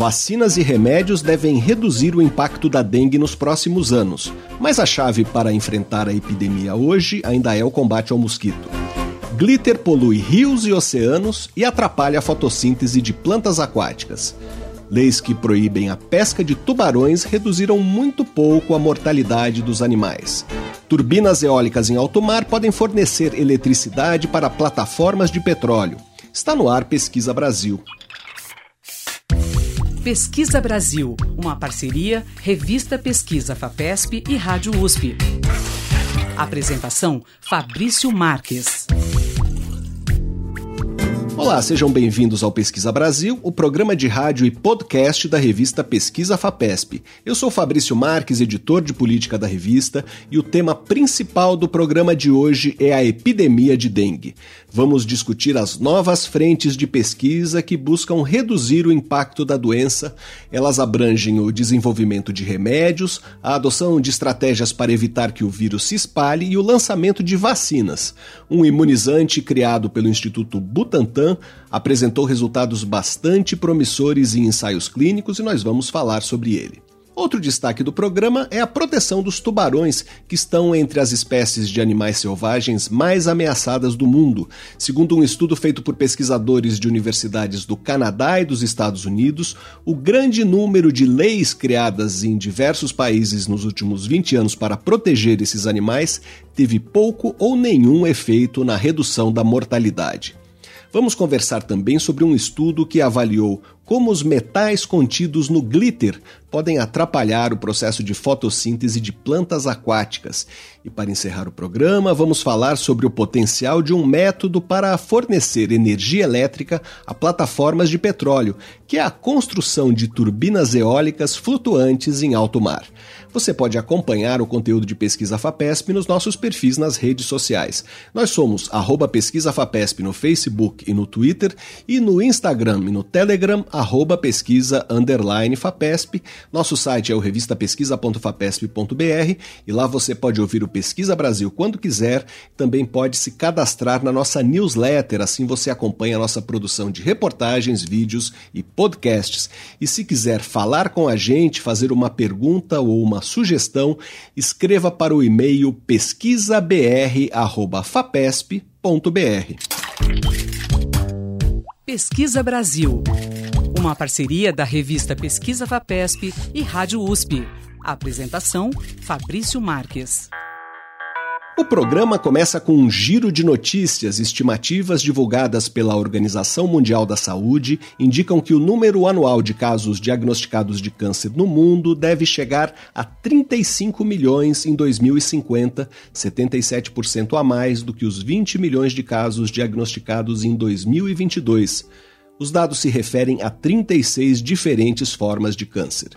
Vacinas e remédios devem reduzir o impacto da dengue nos próximos anos, mas a chave para enfrentar a epidemia hoje ainda é o combate ao mosquito. Glitter polui rios e oceanos e atrapalha a fotossíntese de plantas aquáticas. Leis que proíbem a pesca de tubarões reduziram muito pouco a mortalidade dos animais. Turbinas eólicas em alto mar podem fornecer eletricidade para plataformas de petróleo. Está no ar Pesquisa Brasil. Pesquisa Brasil, uma parceria Revista Pesquisa FAPESP e Rádio USP. Apresentação Fabrício Marques. Olá, sejam bem-vindos ao Pesquisa Brasil, o programa de rádio e podcast da revista Pesquisa FAPESP. Eu sou Fabrício Marques, editor de política da revista, e o tema principal do programa de hoje é a epidemia de dengue. Vamos discutir as novas frentes de pesquisa que buscam reduzir o impacto da doença. Elas abrangem o desenvolvimento de remédios, a adoção de estratégias para evitar que o vírus se espalhe e o lançamento de vacinas. Um imunizante criado pelo Instituto Butantan apresentou resultados bastante promissores em ensaios clínicos e nós vamos falar sobre ele. Outro destaque do programa é a proteção dos tubarões, que estão entre as espécies de animais selvagens mais ameaçadas do mundo. Segundo um estudo feito por pesquisadores de universidades do Canadá e dos Estados Unidos, o grande número de leis criadas em diversos países nos últimos 20 anos para proteger esses animais teve pouco ou nenhum efeito na redução da mortalidade. Vamos conversar também sobre um estudo que avaliou como os metais contidos no glitter podem atrapalhar o processo de fotossíntese de plantas aquáticas. E para encerrar o programa, vamos falar sobre o potencial de um método para fornecer energia elétrica a plataformas de petróleo, que é a construção de turbinas eólicas flutuantes em alto mar. Você pode acompanhar o conteúdo de Pesquisa FAPESP nos nossos perfis nas redes sociais. Nós somos arroba Pesquisa FAPESP no Facebook e no Twitter e no Instagram e no Telegram, arroba pesquisa underline FAPESP. Nosso site é o revistapesquisa.fapesp.br e lá você pode ouvir o Pesquisa Brasil quando quiser. Também pode se cadastrar na nossa newsletter, assim você acompanha a nossa produção de reportagens, vídeos e podcasts. E se quiser falar com a gente, fazer uma pergunta ou uma sugestão, escreva para o e-mail pesquisabr@fapesp.br. Pesquisa Brasil. Uma parceria da revista Pesquisa FAPESP e Rádio USP. apresentação: Fabrício Marques. O programa começa com um giro de notícias. Estimativas divulgadas pela Organização Mundial da Saúde indicam que o número anual de casos diagnosticados de câncer no mundo deve chegar a 35 milhões em 2050, 77% a mais do que os 20 milhões de casos diagnosticados em 2022. Os dados se referem a 36 diferentes formas de câncer.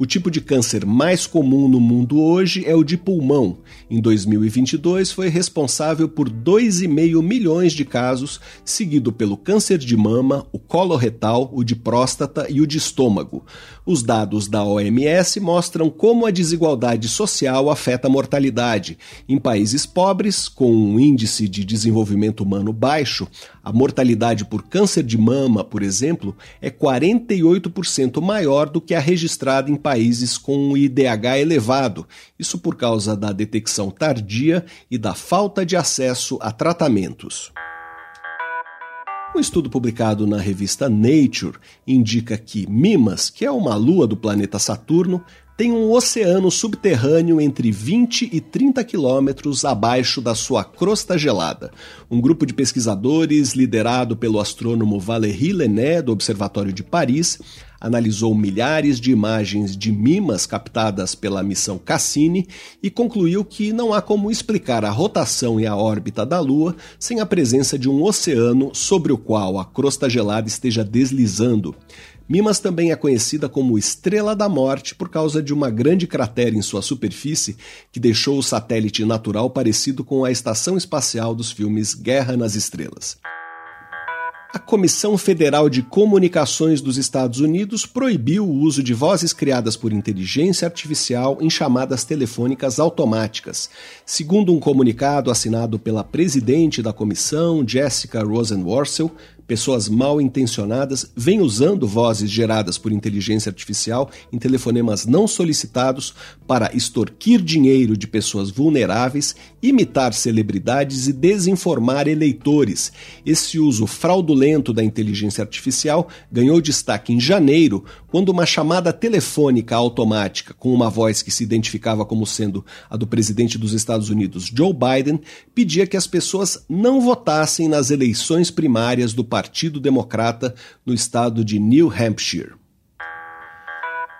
O tipo de câncer mais comum no mundo hoje é o de pulmão. Em 2022, foi responsável por 2,5 milhões de casos, seguido pelo câncer de mama, o coloretal, o de próstata e o de estômago. Os dados da OMS mostram como a desigualdade social afeta a mortalidade. Em países pobres, com um índice de desenvolvimento humano baixo, a mortalidade por câncer de mama, por exemplo, é 48% maior do que a registrada em países com um IDH elevado, isso por causa da detecção tardia e da falta de acesso a tratamentos. Um estudo publicado na revista Nature indica que Mimas, que é uma lua do planeta Saturno, tem um oceano subterrâneo entre 20 e 30 quilômetros abaixo da sua crosta gelada. Um grupo de pesquisadores, liderado pelo astrônomo Valéry Lené, do Observatório de Paris, analisou milhares de imagens de mimas captadas pela missão Cassini e concluiu que não há como explicar a rotação e a órbita da Lua sem a presença de um oceano sobre o qual a crosta gelada esteja deslizando. Mimas também é conhecida como Estrela da Morte por causa de uma grande cratera em sua superfície que deixou o satélite natural parecido com a estação espacial dos filmes Guerra nas Estrelas. A Comissão Federal de Comunicações dos Estados Unidos proibiu o uso de vozes criadas por inteligência artificial em chamadas telefônicas automáticas. Segundo um comunicado assinado pela presidente da comissão, Jessica Rosenworcel, Pessoas mal intencionadas vêm usando vozes geradas por inteligência artificial em telefonemas não solicitados para extorquir dinheiro de pessoas vulneráveis, imitar celebridades e desinformar eleitores. Esse uso fraudulento da inteligência artificial ganhou destaque em janeiro, quando uma chamada telefônica automática com uma voz que se identificava como sendo a do presidente dos Estados Unidos, Joe Biden, pedia que as pessoas não votassem nas eleições primárias do Partido Democrata no estado de New Hampshire.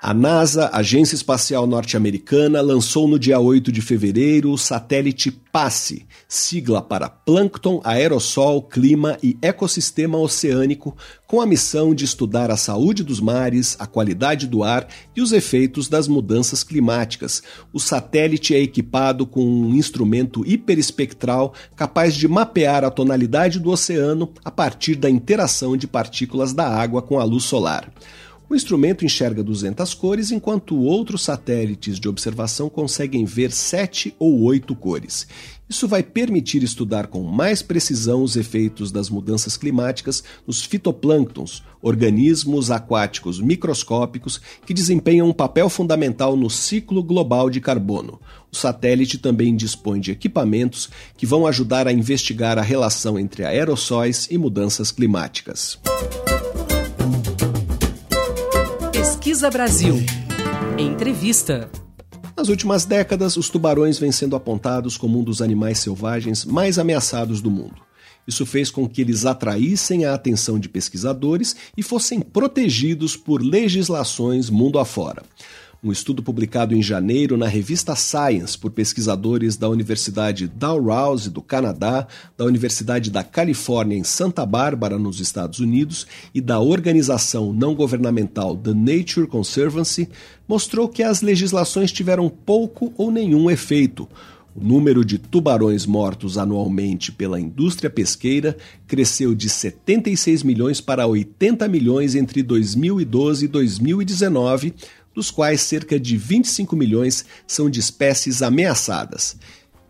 A NASA, Agência Espacial Norte-Americana, lançou no dia 8 de fevereiro o satélite PASSE, sigla para Plâncton, Aerossol, Clima e Ecossistema Oceânico, com a missão de estudar a saúde dos mares, a qualidade do ar e os efeitos das mudanças climáticas. O satélite é equipado com um instrumento hiperespectral capaz de mapear a tonalidade do oceano a partir da interação de partículas da água com a luz solar. O instrumento enxerga 200 cores, enquanto outros satélites de observação conseguem ver 7 ou 8 cores. Isso vai permitir estudar com mais precisão os efeitos das mudanças climáticas nos fitoplânctons, organismos aquáticos microscópicos que desempenham um papel fundamental no ciclo global de carbono. O satélite também dispõe de equipamentos que vão ajudar a investigar a relação entre aerossóis e mudanças climáticas. Pesquisa Brasil. Entrevista. Nas últimas décadas, os tubarões vêm sendo apontados como um dos animais selvagens mais ameaçados do mundo. Isso fez com que eles atraíssem a atenção de pesquisadores e fossem protegidos por legislações mundo afora. Um estudo publicado em janeiro na revista Science por pesquisadores da Universidade Dalhousie do Canadá, da Universidade da Califórnia em Santa Bárbara, nos Estados Unidos, e da organização não governamental The Nature Conservancy, mostrou que as legislações tiveram pouco ou nenhum efeito. O número de tubarões mortos anualmente pela indústria pesqueira cresceu de 76 milhões para 80 milhões entre 2012 e 2019, dos quais cerca de 25 milhões são de espécies ameaçadas.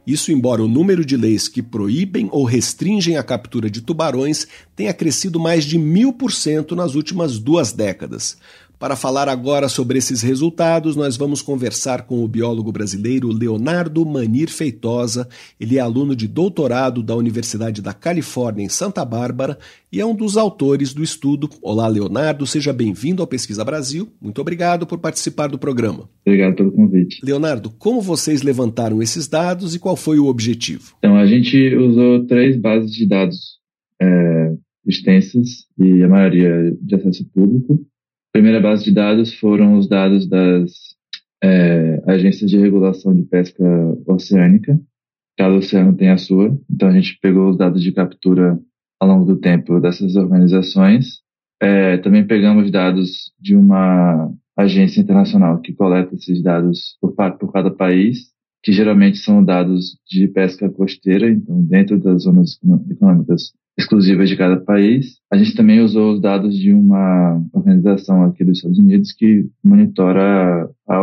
Isso embora o número de leis que proíbem ou restringem a captura de tubarões tenha crescido mais de mil por cento nas últimas duas décadas. Para falar agora sobre esses resultados, nós vamos conversar com o biólogo brasileiro Leonardo Manir Feitosa. Ele é aluno de doutorado da Universidade da Califórnia em Santa Bárbara e é um dos autores do estudo. Olá, Leonardo, seja bem-vindo ao Pesquisa Brasil. Muito obrigado por participar do programa. Obrigado pelo convite. Leonardo, como vocês levantaram esses dados e qual foi o objetivo? Então, a gente usou três bases de dados é, extensas e a maioria de acesso público primeira base de dados foram os dados das é, agências de regulação de pesca oceânica. Cada oceano tem a sua. Então a gente pegou os dados de captura ao longo do tempo dessas organizações. É, também pegamos dados de uma agência internacional que coleta esses dados por, por cada país, que geralmente são dados de pesca costeira, então dentro das zonas econômicas exclusivas de cada país. A gente também usou os dados de uma organização aqui dos Estados Unidos que monitora a,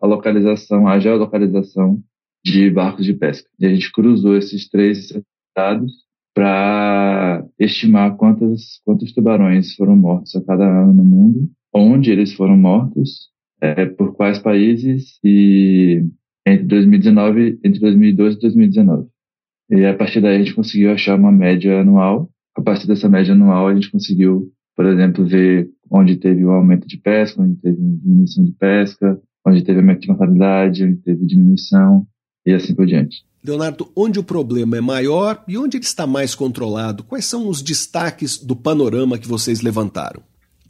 a localização, a geolocalização de barcos de pesca. E a gente cruzou esses três dados para estimar quantos, quantos tubarões foram mortos a cada ano no mundo, onde eles foram mortos, é, por quais países e entre 2019, entre 2012 e 2019. E a partir daí a gente conseguiu achar uma média anual. A partir dessa média anual a gente conseguiu, por exemplo, ver onde teve o um aumento de pesca, onde teve diminuição de pesca, onde teve aumento de mortalidade, onde teve diminuição e assim por diante. Leonardo, onde o problema é maior e onde ele está mais controlado? Quais são os destaques do panorama que vocês levantaram?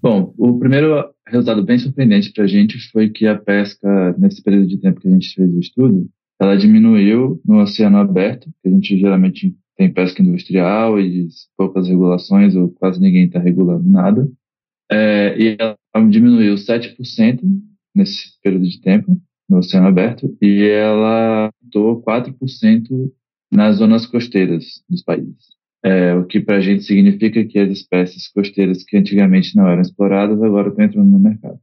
Bom, o primeiro resultado bem surpreendente para a gente foi que a pesca, nesse período de tempo que a gente fez o estudo, ela diminuiu no oceano aberto, que a gente geralmente tem pesca industrial e poucas regulações, ou quase ninguém está regulando nada. É, e ela diminuiu 7% nesse período de tempo no oceano aberto e ela aumentou 4% nas zonas costeiras dos países. É, o que para a gente significa que as espécies costeiras que antigamente não eram exploradas agora estão entrando no mercado.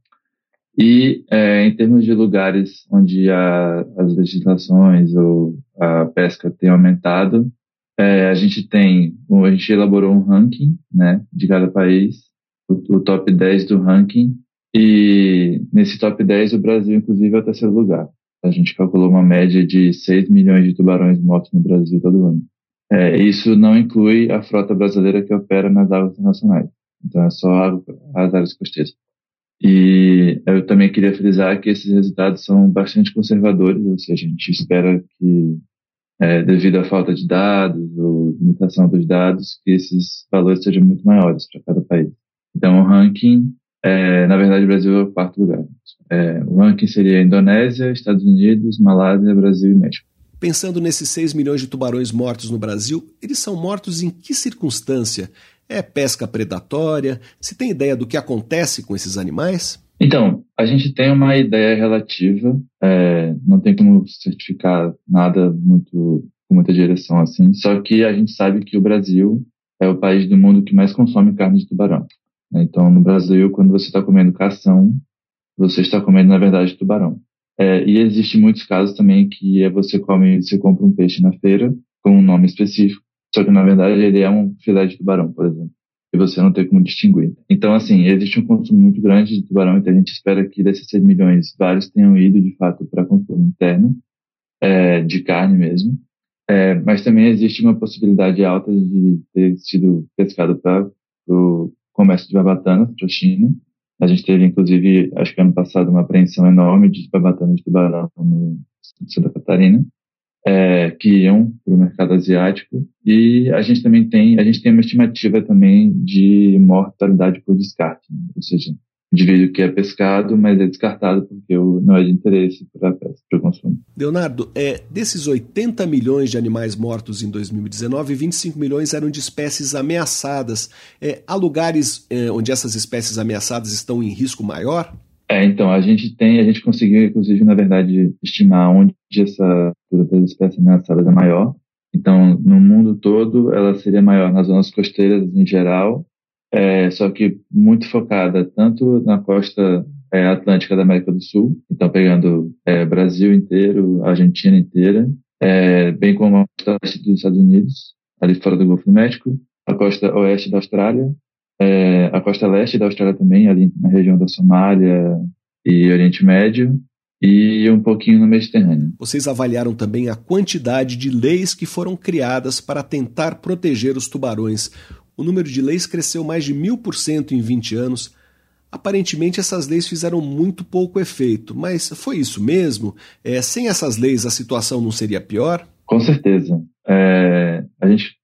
E é, em termos de lugares onde a, as legislações ou a pesca tem aumentado, é, a gente tem, a gente elaborou um ranking, né, de cada país, o, o, top 10 do ranking, e nesse top 10 o Brasil, inclusive, é o terceiro lugar. A gente calculou uma média de 6 milhões de tubarões mortos no Brasil todo ano. É, isso não inclui a frota brasileira que opera nas águas internacionais. Então é só as áreas costeiras. E eu também queria frisar que esses resultados são bastante conservadores, ou seja, a gente espera que, é, devido à falta de dados ou limitação dos dados, que esses valores sejam muito maiores para cada país. Então, o ranking, é, na verdade, o Brasil é o quarto lugar. É, o ranking seria Indonésia, Estados Unidos, Malásia, Brasil e México. Pensando nesses 6 milhões de tubarões mortos no Brasil, eles são mortos em que circunstância? É pesca predatória? Se tem ideia do que acontece com esses animais? Então, a gente tem uma ideia relativa, é, não tem como certificar nada muito com muita direção assim, só que a gente sabe que o Brasil é o país do mundo que mais consome carne de tubarão. Né? Então, no Brasil, quando você está comendo cação, você está comendo, na verdade, tubarão. É, e existem muitos casos também que é você come, você compra um peixe na feira com um nome específico, só que na verdade ele é um filé de tubarão, por exemplo. E você não tem como distinguir. Então, assim, existe um consumo muito grande de tubarão, então a gente espera que desses 6 milhões, vários tenham ido de fato para consumo interno, é, de carne mesmo. É, mas também existe uma possibilidade alta de ter sido pescado para o comércio de babatanas para a China. A gente teve, inclusive, acho que ano passado, uma apreensão enorme de babatanas de tubarão no Santa Catarina é, que iam para o mercado asiático e a gente também tem a gente tem uma estimativa também de mortalidade por descarte, né? ou seja, indivíduo que é pescado, mas é descartado porque não é de interesse para para o consumo. Leonardo, é, desses 80 milhões de animais mortos em 2019, 25 milhões eram de espécies ameaçadas. É, há lugares é, onde essas espécies ameaçadas estão em risco maior? É, então, a gente tem, a gente conseguiu, inclusive, na verdade, estimar onde essa das espécies ameaçadas é maior. Então, no mundo todo, ela seria maior nas zonas costeiras em geral, é, só que muito focada tanto na costa é, atlântica da América do Sul, então pegando é, Brasil inteiro, Argentina inteira, é, bem como a costa leste dos Estados Unidos, ali fora do Golfo do México, a costa oeste da Austrália é, a costa leste da Austrália também, ali na região da Somália e Oriente Médio, e um pouquinho no Mediterrâneo. Vocês avaliaram também a quantidade de leis que foram criadas para tentar proteger os tubarões. O número de leis cresceu mais de mil por cento em 20 anos. Aparentemente, essas leis fizeram muito pouco efeito, mas foi isso mesmo? É, sem essas leis, a situação não seria pior? Com certeza. É, a gente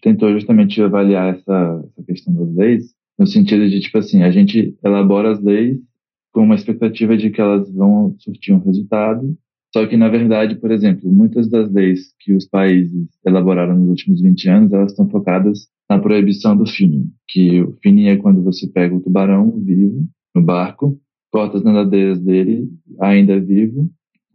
tentou justamente avaliar essa, essa questão das leis, no sentido de, tipo assim, a gente elabora as leis com uma expectativa de que elas vão surtir um resultado, só que, na verdade, por exemplo, muitas das leis que os países elaboraram nos últimos 20 anos, elas estão focadas na proibição do finning, que o finning é quando você pega o tubarão vivo no barco, corta as nadadeiras dele, ainda vivo,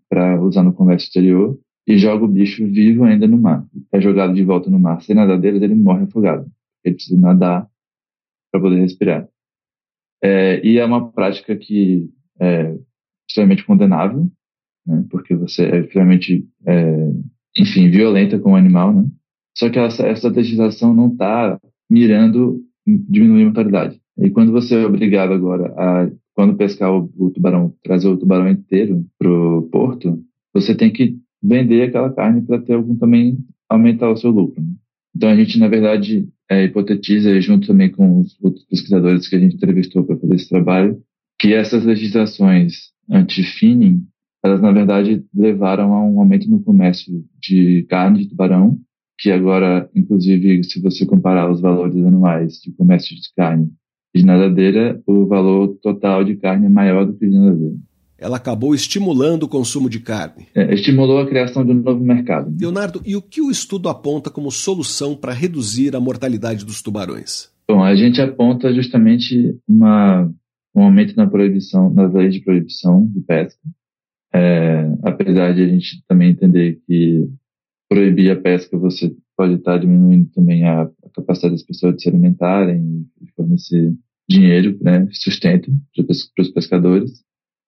para usar no comércio exterior, e joga o bicho vivo ainda no mar. É jogado de volta no mar sem nadadeiras, ele morre afogado. Ele precisa nadar para poder respirar. É, e é uma prática que é extremamente condenável, né, porque você é extremamente, é, enfim, violenta com o animal, né? Só que essa, essa legislação não está mirando diminuir a mortalidade. E quando você é obrigado agora a, quando pescar o, o tubarão, trazer o tubarão inteiro pro porto, você tem que vender aquela carne para ter algum também aumentar o seu lucro. Né? Então a gente na verdade é, hipotetiza junto também com os outros pesquisadores que a gente entrevistou para fazer esse trabalho que essas legislações anti-finning elas na verdade levaram a um aumento no comércio de carne de tubarão que agora inclusive se você comparar os valores anuais de comércio de carne de nadadeira o valor total de carne é maior do que de nadadeira ela acabou estimulando o consumo de carne. É, estimulou a criação de um novo mercado. Leonardo, e o que o estudo aponta como solução para reduzir a mortalidade dos tubarões? Bom, a gente aponta justamente uma, um aumento na proibição, nas leis de proibição de pesca. É, apesar de a gente também entender que proibir a pesca você pode estar diminuindo também a, a capacidade das pessoas de se alimentarem e fornecer dinheiro, né, sustento para os pescadores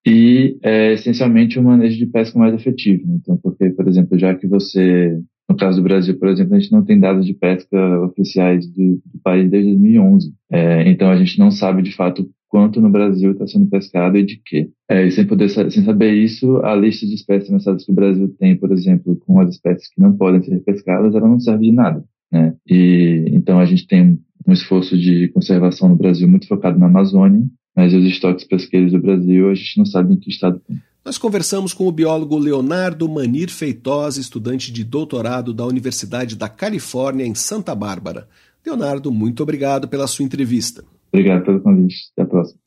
e é essencialmente um manejo de pesca mais efetivo. Né? Então, porque, por exemplo, já que você No caso do Brasil, por exemplo, a gente não tem dados de pesca oficiais do, do país desde 2011. É, então a gente não sabe de fato quanto no Brasil está sendo pescado e de quê. É, e sem poder sem saber isso, a lista de espécies ameaçadas que o Brasil tem, por exemplo, com as espécies que não podem ser pescadas, ela não serve de nada. Né? E então a gente tem um esforço de conservação no Brasil muito focado na Amazônia, mas os estoques pesqueiros do Brasil a gente não sabe em que estado tem. Nós conversamos com o biólogo Leonardo Manir Feitosa, estudante de doutorado da Universidade da Califórnia, em Santa Bárbara. Leonardo, muito obrigado pela sua entrevista. Obrigado pelo convite. Até a próxima.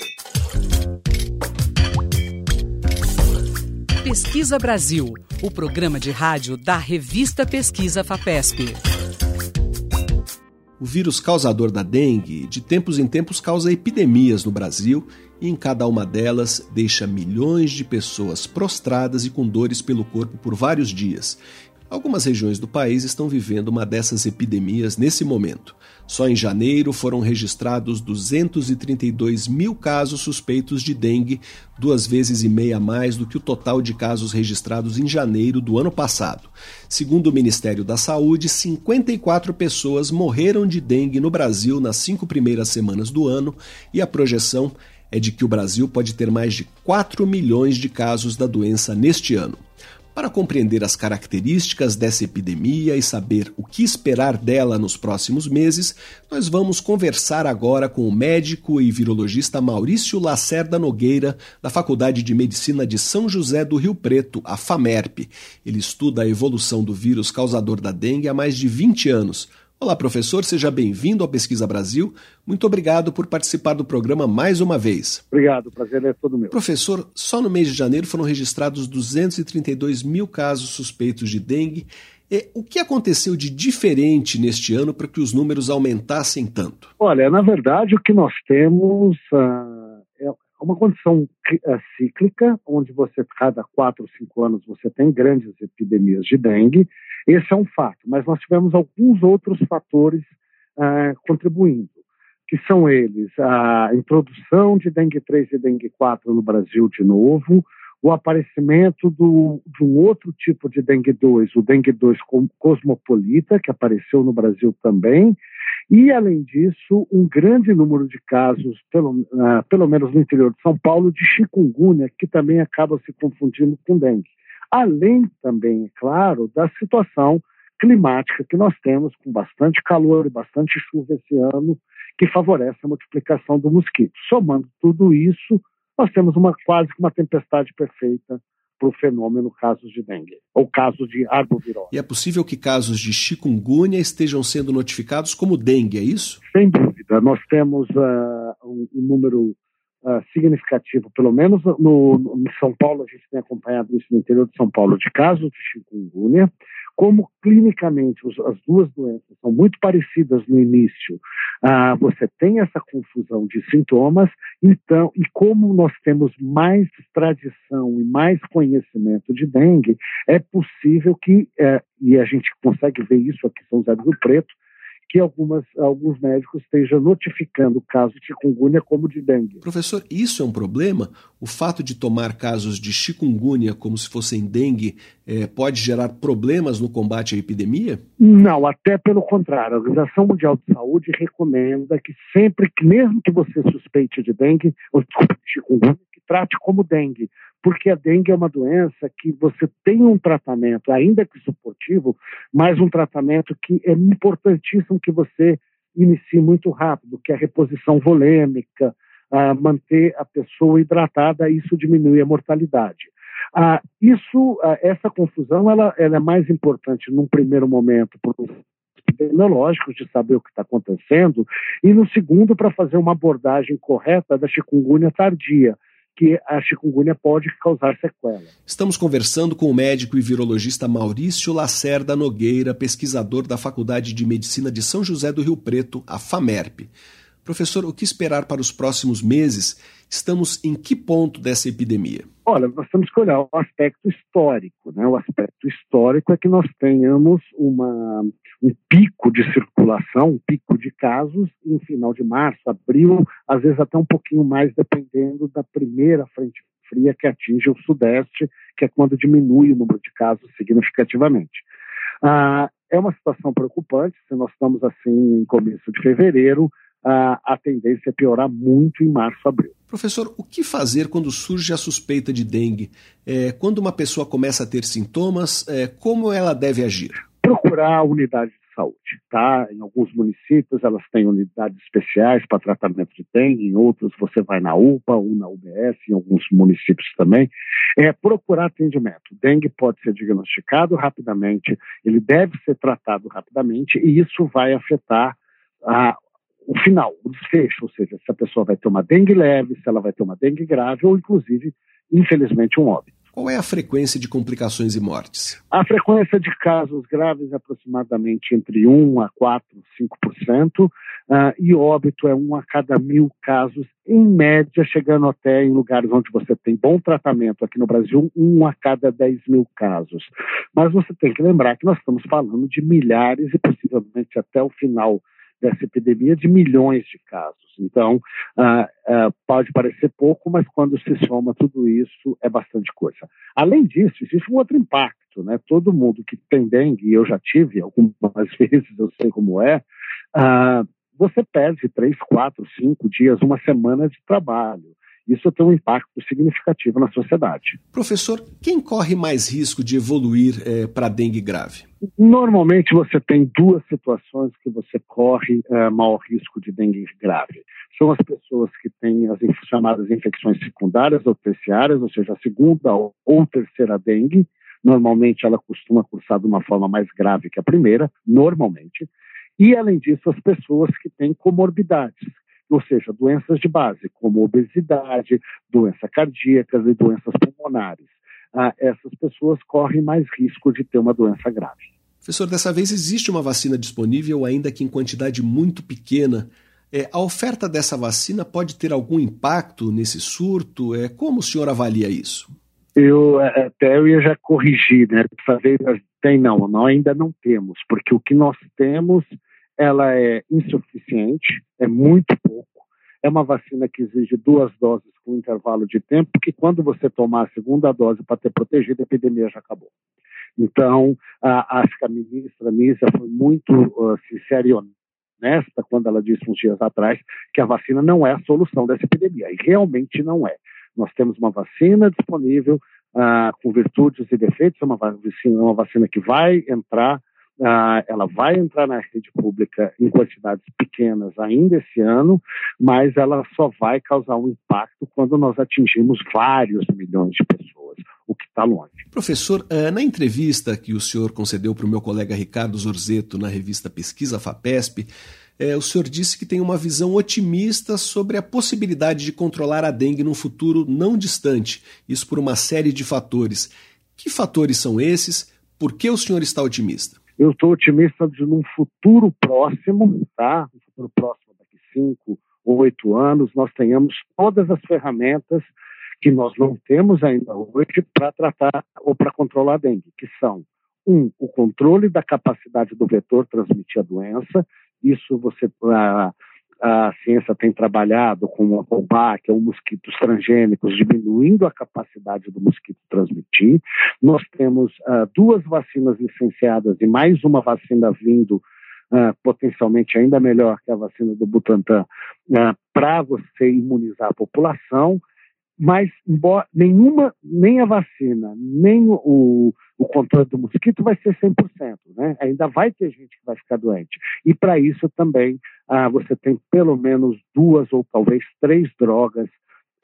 Pesquisa Brasil, o programa de rádio da revista Pesquisa FAPESP. O vírus causador da dengue, de tempos em tempos, causa epidemias no Brasil e em cada uma delas deixa milhões de pessoas prostradas e com dores pelo corpo por vários dias. Algumas regiões do país estão vivendo uma dessas epidemias nesse momento. Só em janeiro foram registrados 232 mil casos suspeitos de dengue, duas vezes e meia mais do que o total de casos registrados em janeiro do ano passado. Segundo o Ministério da Saúde, 54 pessoas morreram de dengue no Brasil nas cinco primeiras semanas do ano e a projeção é de que o Brasil pode ter mais de 4 milhões de casos da doença neste ano. Para compreender as características dessa epidemia e saber o que esperar dela nos próximos meses, nós vamos conversar agora com o médico e virologista Maurício Lacerda Nogueira, da Faculdade de Medicina de São José do Rio Preto, a FAMERP. Ele estuda a evolução do vírus causador da dengue há mais de 20 anos. Olá, professor, seja bem-vindo ao Pesquisa Brasil. Muito obrigado por participar do programa mais uma vez. Obrigado, o prazer é todo meu. Professor, só no mês de janeiro foram registrados 232 mil casos suspeitos de dengue. E o que aconteceu de diferente neste ano para que os números aumentassem tanto? Olha, na verdade, o que nós temos uh, é uma condição uh, cíclica, onde você, cada quatro ou cinco anos, você tem grandes epidemias de dengue. Esse é um fato, mas nós tivemos alguns outros fatores uh, contribuindo, que são eles a introdução de dengue 3 e dengue 4 no Brasil de novo, o aparecimento do, de um outro tipo de dengue 2, o dengue 2 cosmopolita, que apareceu no Brasil também, e, além disso, um grande número de casos, pelo, uh, pelo menos no interior de São Paulo, de chikungunya, que também acaba se confundindo com dengue além também, é claro, da situação climática que nós temos, com bastante calor e bastante chuva esse ano, que favorece a multiplicação do mosquito. Somando tudo isso, nós temos uma quase uma tempestade perfeita para o fenômeno casos de dengue, ou casos de arbovirose. E é possível que casos de chikungunya estejam sendo notificados como dengue, é isso? Sem dúvida. Nós temos uh, um, um número Uh, significativo, pelo menos no, no, em São Paulo, a gente tem acompanhado isso no interior de São Paulo, de casos de chikungunya, como clinicamente as duas doenças são muito parecidas no início, uh, você tem essa confusão de sintomas, então, e como nós temos mais tradição e mais conhecimento de dengue, é possível que, uh, e a gente consegue ver isso aqui em São José do Preto, que algumas, alguns médicos estejam notificando casos de chikungunya como de dengue. Professor, isso é um problema? O fato de tomar casos de chikungunya como se fossem dengue é, pode gerar problemas no combate à epidemia? Não, até pelo contrário. A Organização Mundial de Saúde recomenda que sempre que, mesmo que você suspeite de dengue, ou de chikungunya, trate como dengue, porque a dengue é uma doença que você tem um tratamento, ainda que suportivo, mas um tratamento que é importantíssimo que você inicie muito rápido, que é a reposição volêmica, a manter a pessoa hidratada, isso diminui a mortalidade. Ah, isso, ah, essa confusão, ela, ela, é mais importante num primeiro momento para os epidemiológicos de saber o que está acontecendo e no segundo para fazer uma abordagem correta da chikungunya tardia, que a chikungunya pode causar sequela. Estamos conversando com o médico e virologista Maurício Lacerda Nogueira, pesquisador da Faculdade de Medicina de São José do Rio Preto, a FAMERP. Professor, o que esperar para os próximos meses? Estamos em que ponto dessa epidemia? Olha, nós temos que olhar o aspecto histórico. Né? O aspecto histórico é que nós tenhamos uma, um pico de circulação, um pico de casos em final de março, abril, às vezes até um pouquinho mais, dependendo da primeira frente fria que atinge o sudeste, que é quando diminui o número de casos significativamente. Ah, é uma situação preocupante, se nós estamos assim em começo de fevereiro, ah, a tendência é piorar muito em março, abril. Professor, o que fazer quando surge a suspeita de dengue? É, quando uma pessoa começa a ter sintomas, é, como ela deve agir? Procurar a unidade saúde. Tá? Em alguns municípios elas têm unidades especiais para tratamento de dengue, em outros você vai na UPA ou na UBS, em alguns municípios também. É procurar atendimento. Dengue pode ser diagnosticado rapidamente, ele deve ser tratado rapidamente e isso vai afetar a, o final, o desfecho, ou seja, se a pessoa vai ter uma dengue leve, se ela vai ter uma dengue grave ou inclusive, infelizmente, um óbito. Qual é a frequência de complicações e mortes? A frequência de casos graves é aproximadamente entre 1 a 4, 5%, uh, e óbito é 1 a cada mil casos, em média, chegando até em lugares onde você tem bom tratamento, aqui no Brasil, 1 a cada 10 mil casos. Mas você tem que lembrar que nós estamos falando de milhares e possivelmente até o final dessa epidemia de milhões de casos. Então, uh, uh, pode parecer pouco, mas quando se soma tudo isso, é bastante coisa. Além disso, existe um outro impacto, né? Todo mundo que tem dengue, e eu já tive algumas vezes, eu sei como é, uh, você perde três, quatro, cinco dias, uma semana de trabalho isso tem um impacto significativo na sociedade. Professor, quem corre mais risco de evoluir é, para dengue grave? Normalmente você tem duas situações que você corre é, maior risco de dengue grave. São as pessoas que têm as chamadas infecções secundárias ou terciárias, ou seja, a segunda ou terceira dengue. Normalmente ela costuma cursar de uma forma mais grave que a primeira, normalmente. E, além disso, as pessoas que têm comorbidades, ou seja, doenças de base, como obesidade, doenças cardíacas e doenças pulmonares. Ah, essas pessoas correm mais risco de ter uma doença grave. Professor, dessa vez existe uma vacina disponível, ainda que em quantidade muito pequena. É, a oferta dessa vacina pode ter algum impacto nesse surto? É, como o senhor avalia isso? Eu é, até eu ia já corrigir, né? Dessa vez tem não, nós ainda não temos, porque o que nós temos ela é insuficiente, é muito pouco. É uma vacina que exige duas doses com intervalo de tempo, que quando você tomar a segunda dose para ter protegido, a epidemia já acabou. Então, a, acho que a ministra Nízia foi muito uh, sincera e honesta quando ela disse uns dias atrás que a vacina não é a solução dessa epidemia, e realmente não é. Nós temos uma vacina disponível uh, com virtudes e defeitos, é uma vacina, uma vacina que vai entrar ah, ela vai entrar na rede pública em quantidades pequenas ainda esse ano, mas ela só vai causar um impacto quando nós atingirmos vários milhões de pessoas, o que está longe. Professor, eh, na entrevista que o senhor concedeu para o meu colega Ricardo Zorzeto na revista Pesquisa FAPESP, é, o senhor disse que tem uma visão otimista sobre a possibilidade de controlar a dengue num futuro não distante, isso por uma série de fatores. Que fatores são esses? Por que o senhor está otimista? Eu estou otimista de num futuro próximo, tá? Um futuro próximo daqui cinco ou oito anos, nós tenhamos todas as ferramentas que nós não temos ainda hoje para tratar ou para controlar a dengue, que são um, o controle da capacidade do vetor transmitir a doença. Isso você a ciência tem trabalhado com que é um mosquitos transgênicos, diminuindo a capacidade do mosquito transmitir. Nós temos uh, duas vacinas licenciadas e mais uma vacina vindo, uh, potencialmente ainda melhor que a vacina do Butantan, uh, para você imunizar a população mas embora, nenhuma, nem a vacina, nem o, o controle do mosquito vai ser 100%, né? Ainda vai ter gente que vai ficar doente. E para isso também ah, você tem pelo menos duas ou talvez três drogas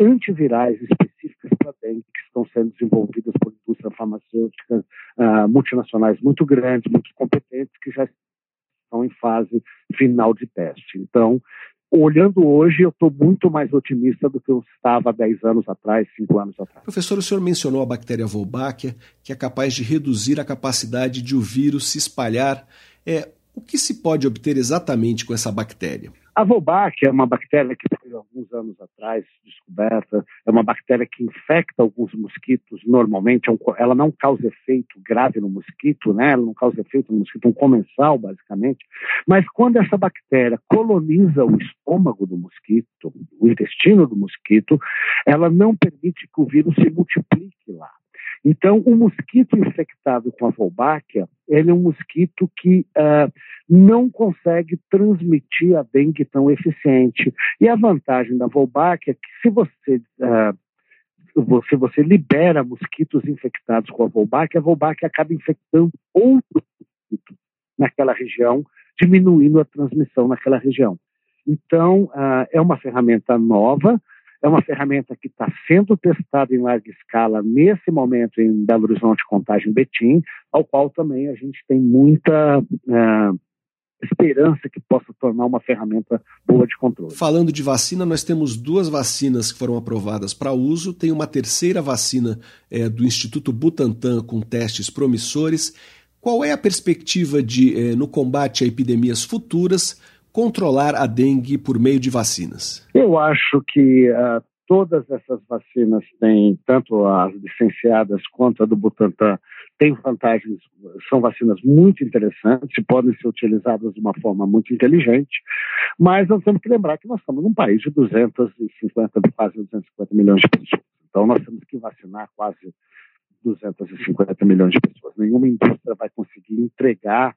antivirais específicas para dengue que estão sendo desenvolvidas por indústrias farmacêuticas ah, multinacionais muito grandes, muito competentes, que já estão em fase final de teste. Então, olhando hoje, eu estou muito mais otimista do que eu estava 10 anos atrás, 5 anos atrás. Professor, o senhor mencionou a bactéria Wolbachia, que é capaz de reduzir a capacidade de o vírus se espalhar. É, o que se pode obter exatamente com essa bactéria? A Wolbachia é uma bactéria que foi alguns anos atrás descoberta, é uma bactéria que infecta alguns mosquitos normalmente, é ela não causa efeito grave no mosquito, né? ela não causa efeito no mosquito, é um comensal basicamente, mas quando essa bactéria coloniza o estômago do mosquito, o intestino do mosquito, ela não permite que o vírus se multiplique lá. Então, o mosquito infectado com a Wolbachia, ele é um mosquito que uh, não consegue transmitir a dengue tão eficiente. E a vantagem da Wolbachia é que se você, uh, se você libera mosquitos infectados com a Wolbachia, a Wolbachia acaba infectando outros mosquitos naquela região, diminuindo a transmissão naquela região. Então, uh, é uma ferramenta nova, é uma ferramenta que está sendo testada em larga escala nesse momento em Belo Horizonte, Contagem Betim, ao qual também a gente tem muita uh, esperança que possa tornar uma ferramenta boa de controle. Falando de vacina, nós temos duas vacinas que foram aprovadas para uso, tem uma terceira vacina é, do Instituto Butantan com testes promissores. Qual é a perspectiva de, é, no combate a epidemias futuras, controlar a dengue por meio de vacinas? Eu acho que uh, todas essas vacinas têm, tanto as licenciadas quanto a do Butantan, têm vantagens, são vacinas muito interessantes e podem ser utilizadas de uma forma muito inteligente, mas nós temos que lembrar que nós estamos num país de 250, quase 250 milhões de pessoas. Então nós temos que vacinar quase 250 milhões de pessoas. Nenhuma indústria vai conseguir entregar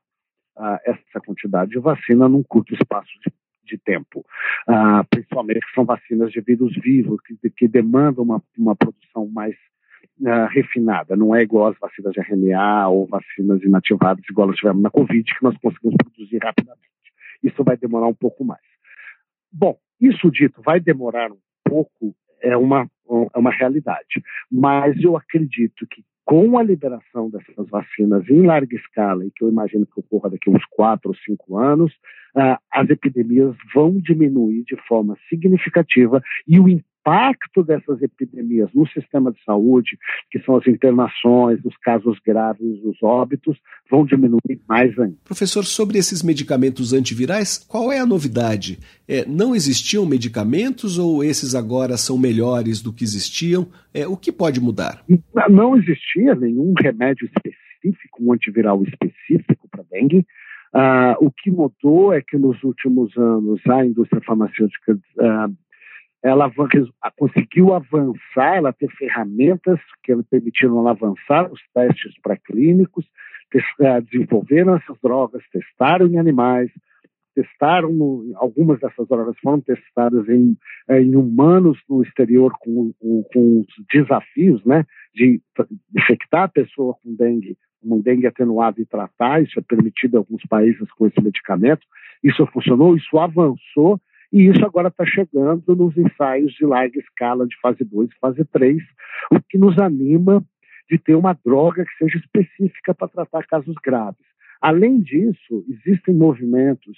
essa quantidade de vacina num curto espaço de, de tempo. Uh, principalmente que são vacinas de vírus vivos, que, que demandam uma, uma produção mais uh, refinada. Não é igual as vacinas de RNA ou vacinas inativadas, igual nós tivemos na Covid, que nós conseguimos produzir rapidamente. Isso vai demorar um pouco mais. Bom, isso dito, vai demorar um pouco, é uma, é uma realidade. Mas eu acredito que com a liberação dessas vacinas em larga escala, e que eu imagino que ocorra daqui uns quatro ou cinco anos, uh, as epidemias vão diminuir de forma significativa e o dessas epidemias no sistema de saúde, que são as internações, os casos graves, os óbitos, vão diminuir mais ainda. Professor, sobre esses medicamentos antivirais, qual é a novidade? É, não existiam medicamentos ou esses agora são melhores do que existiam? É, o que pode mudar? Não existia nenhum remédio específico, um antiviral específico para dengue. Uh, o que mudou é que nos últimos anos a indústria farmacêutica uh, ela conseguiu avançar, ela ter ferramentas que permitiram ela avançar os testes pré-clínicos, eh, desenvolveram essas drogas, testaram em animais, testaram, no, algumas dessas drogas foram testadas em, eh, em humanos no exterior com, com, com os desafios né, de infectar a pessoa com dengue, uma dengue atenuada e tratar, isso é permitido em alguns países com esse medicamento, isso funcionou, isso avançou e isso agora está chegando nos ensaios de larga escala de fase 2 e fase 3, o que nos anima de ter uma droga que seja específica para tratar casos graves. Além disso, existem movimentos,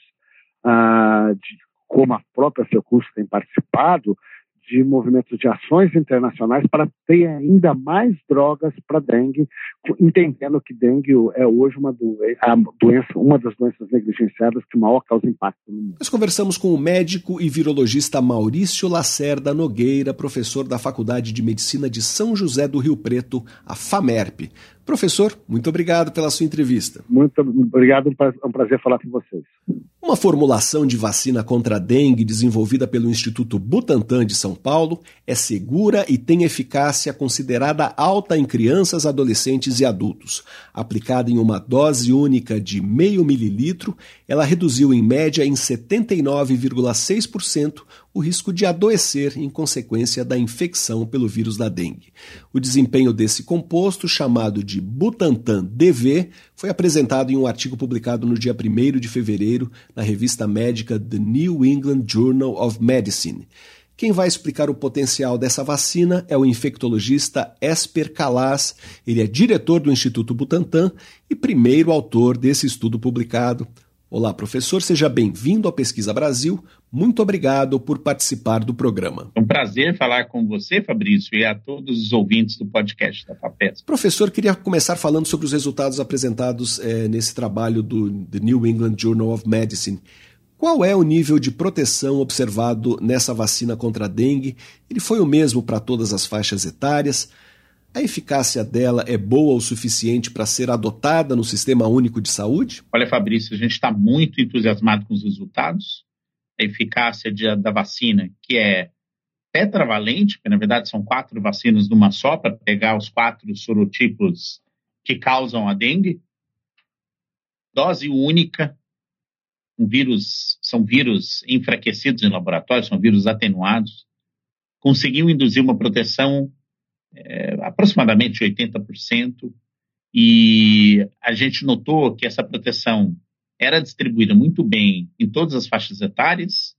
ah, de, como a própria Fiocruz tem participado, de movimentos de ações internacionais para ter ainda mais drogas para dengue, entendendo que dengue é hoje uma, doença, uma das doenças negligenciadas que maior causa impacto no mundo. Nós conversamos com o médico e virologista Maurício Lacerda Nogueira, professor da Faculdade de Medicina de São José do Rio Preto, a FAMERP. Professor, muito obrigado pela sua entrevista. Muito obrigado, é um prazer falar com vocês. Uma formulação de vacina contra a dengue desenvolvida pelo Instituto Butantan de São Paulo é segura e tem eficácia considerada alta em crianças, adolescentes e adultos. Aplicada em uma dose única de meio mililitro, ela reduziu em média em 79,6% o risco de adoecer em consequência da infecção pelo vírus da dengue. O desempenho desse composto, chamado de Butantan DV, foi apresentado em um artigo publicado no dia 1 de fevereiro na revista médica The New England Journal of Medicine. Quem vai explicar o potencial dessa vacina é o infectologista Esper Calas. Ele é diretor do Instituto Butantan e primeiro autor desse estudo publicado. Olá, professor, seja bem-vindo à Pesquisa Brasil. Muito obrigado por participar do programa. É um prazer falar com você, Fabrício, e a todos os ouvintes do podcast da FAPESP. Professor, queria começar falando sobre os resultados apresentados é, nesse trabalho do The New England Journal of Medicine. Qual é o nível de proteção observado nessa vacina contra a dengue? Ele foi o mesmo para todas as faixas etárias? A eficácia dela é boa o suficiente para ser adotada no Sistema Único de Saúde? Olha, Fabrício, a gente está muito entusiasmado com os resultados. A eficácia de, da vacina, que é tetravalente, na verdade são quatro vacinas numa só, para pegar os quatro sorotipos que causam a dengue. dose única, um vírus, são vírus enfraquecidos em laboratório, são vírus atenuados, conseguiu induzir uma proteção é, aproximadamente 80%, e a gente notou que essa proteção era distribuída muito bem em todas as faixas etárias,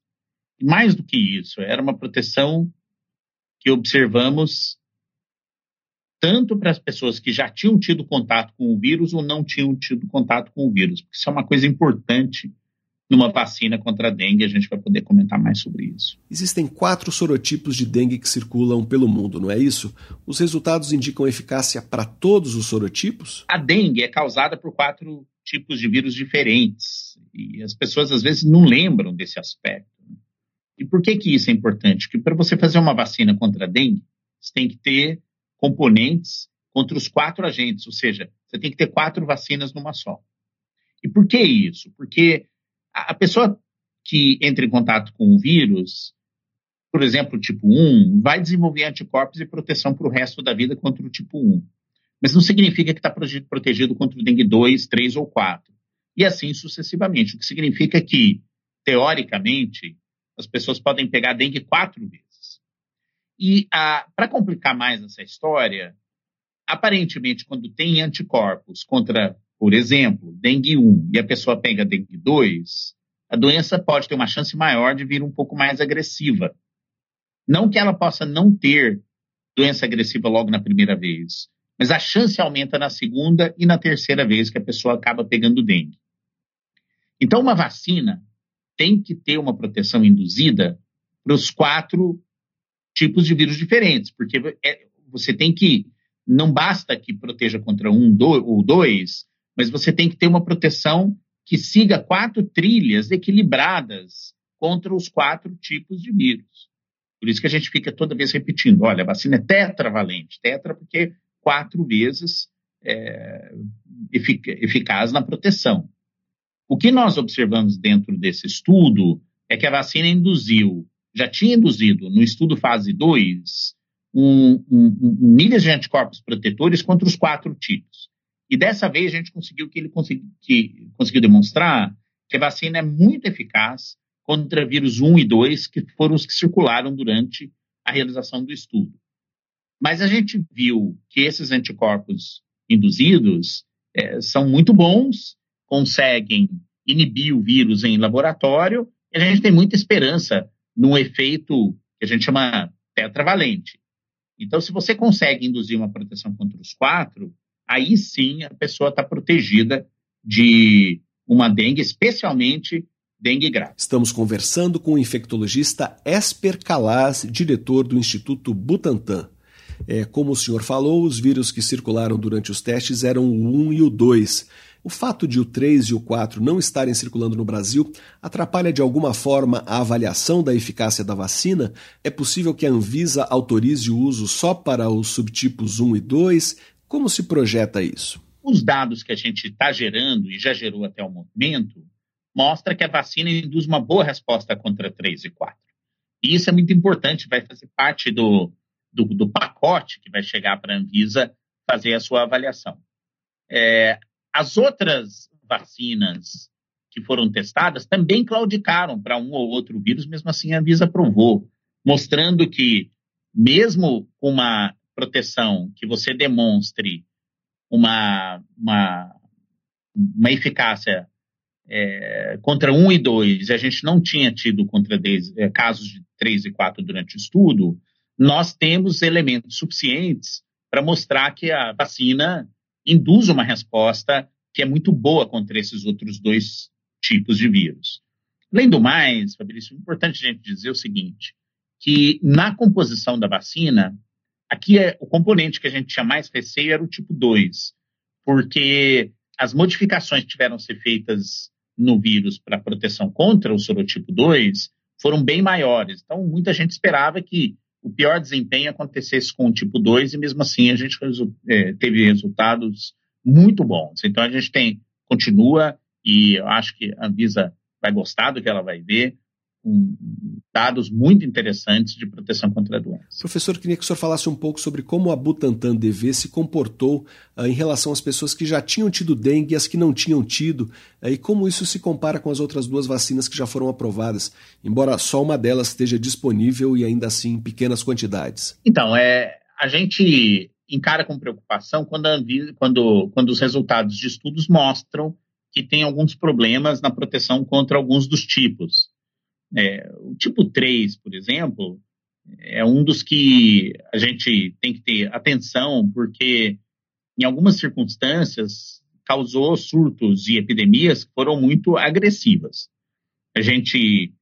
e mais do que isso, era uma proteção que observamos tanto para as pessoas que já tinham tido contato com o vírus ou não tinham tido contato com o vírus, isso é uma coisa importante numa vacina contra a dengue, a gente vai poder comentar mais sobre isso. Existem quatro sorotipos de dengue que circulam pelo mundo, não é isso? Os resultados indicam eficácia para todos os sorotipos? A dengue é causada por quatro tipos de vírus diferentes e as pessoas às vezes não lembram desse aspecto. Né? E por que que isso é importante? Porque para você fazer uma vacina contra a dengue, você tem que ter componentes contra os quatro agentes, ou seja, você tem que ter quatro vacinas numa só. E por que isso? Porque a pessoa que entra em contato com o vírus, por exemplo, tipo 1, vai desenvolver anticorpos e proteção para o resto da vida contra o tipo 1. Mas não significa que está protegido contra o dengue 2, 3 ou 4. E assim sucessivamente. O que significa que, teoricamente, as pessoas podem pegar dengue quatro vezes. E para complicar mais essa história, aparentemente, quando tem anticorpos contra por exemplo, dengue 1 e a pessoa pega dengue 2, a doença pode ter uma chance maior de vir um pouco mais agressiva. Não que ela possa não ter doença agressiva logo na primeira vez, mas a chance aumenta na segunda e na terceira vez que a pessoa acaba pegando dengue. Então, uma vacina tem que ter uma proteção induzida para os quatro tipos de vírus diferentes, porque é, você tem que. Não basta que proteja contra um ou dois, mas você tem que ter uma proteção que siga quatro trilhas equilibradas contra os quatro tipos de vírus. Por isso que a gente fica toda vez repetindo: olha, a vacina é tetravalente. Tetra porque quatro vezes é, eficaz na proteção. O que nós observamos dentro desse estudo é que a vacina induziu, já tinha induzido no estudo fase 2, um, um, um, níveis de anticorpos protetores contra os quatro tipos. E dessa vez a gente conseguiu que ele consegui, que, conseguiu demonstrar que a vacina é muito eficaz contra vírus 1 e 2, que foram os que circularam durante a realização do estudo. Mas a gente viu que esses anticorpos induzidos é, são muito bons, conseguem inibir o vírus em laboratório, e a gente tem muita esperança num efeito que a gente chama tetravalente. Então, se você consegue induzir uma proteção contra os quatro, aí sim a pessoa está protegida de uma dengue, especialmente dengue grave. Estamos conversando com o infectologista Esper Calas, diretor do Instituto Butantan. É, como o senhor falou, os vírus que circularam durante os testes eram o 1 e o 2. O fato de o 3 e o 4 não estarem circulando no Brasil atrapalha de alguma forma a avaliação da eficácia da vacina? É possível que a Anvisa autorize o uso só para os subtipos 1 e 2? Como se projeta isso? Os dados que a gente está gerando e já gerou até o momento mostra que a vacina induz uma boa resposta contra 3 e 4. E isso é muito importante, vai fazer parte do, do, do pacote que vai chegar para a Anvisa fazer a sua avaliação. É, as outras vacinas que foram testadas também claudicaram para um ou outro vírus, mesmo assim a Anvisa aprovou, mostrando que, mesmo com uma proteção que você demonstre uma, uma, uma eficácia é, contra 1 e 2, e a gente não tinha tido contra 10, é, casos de 3 e 4 durante o estudo, nós temos elementos suficientes para mostrar que a vacina induz uma resposta que é muito boa contra esses outros dois tipos de vírus. Além do mais, Fabrício, é importante a gente dizer o seguinte, que na composição da vacina, Aqui é o componente que a gente tinha mais receio era o tipo 2, porque as modificações que tiveram ser feitas no vírus para proteção contra o sorotipo 2 foram bem maiores. Então, muita gente esperava que o pior desempenho acontecesse com o tipo 2 e mesmo assim a gente é, teve resultados muito bons. Então, a gente tem, continua e eu acho que a Anvisa vai gostar do que ela vai ver, com dados muito interessantes de proteção contra a doença. Professor, queria que o senhor falasse um pouco sobre como a Butantan DV se comportou uh, em relação às pessoas que já tinham tido dengue e as que não tinham tido, uh, e como isso se compara com as outras duas vacinas que já foram aprovadas, embora só uma delas esteja disponível e ainda assim em pequenas quantidades. Então, é, a gente encara com preocupação quando, quando, quando os resultados de estudos mostram que tem alguns problemas na proteção contra alguns dos tipos. É, o tipo 3, por exemplo, é um dos que a gente tem que ter atenção, porque em algumas circunstâncias causou surtos e epidemias que foram muito agressivas. A gente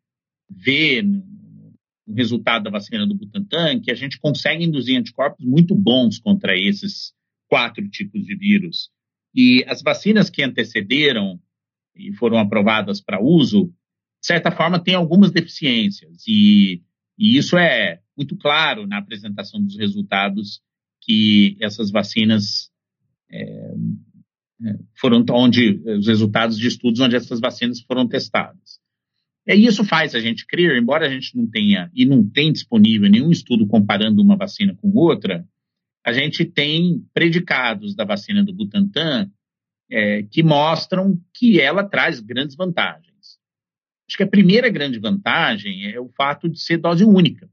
vê no resultado da vacina do Butantan que a gente consegue induzir anticorpos muito bons contra esses quatro tipos de vírus. E as vacinas que antecederam e foram aprovadas para uso, de certa forma, têm algumas deficiências. E, e isso é muito claro na apresentação dos resultados que essas vacinas é, é foram onde os resultados de estudos onde essas vacinas foram testadas. E isso faz a gente crer, embora a gente não tenha e não tem disponível nenhum estudo comparando uma vacina com outra, a gente tem predicados da vacina do Butantan é, que mostram que ela traz grandes vantagens. Acho que a primeira grande vantagem é o fato de ser dose única,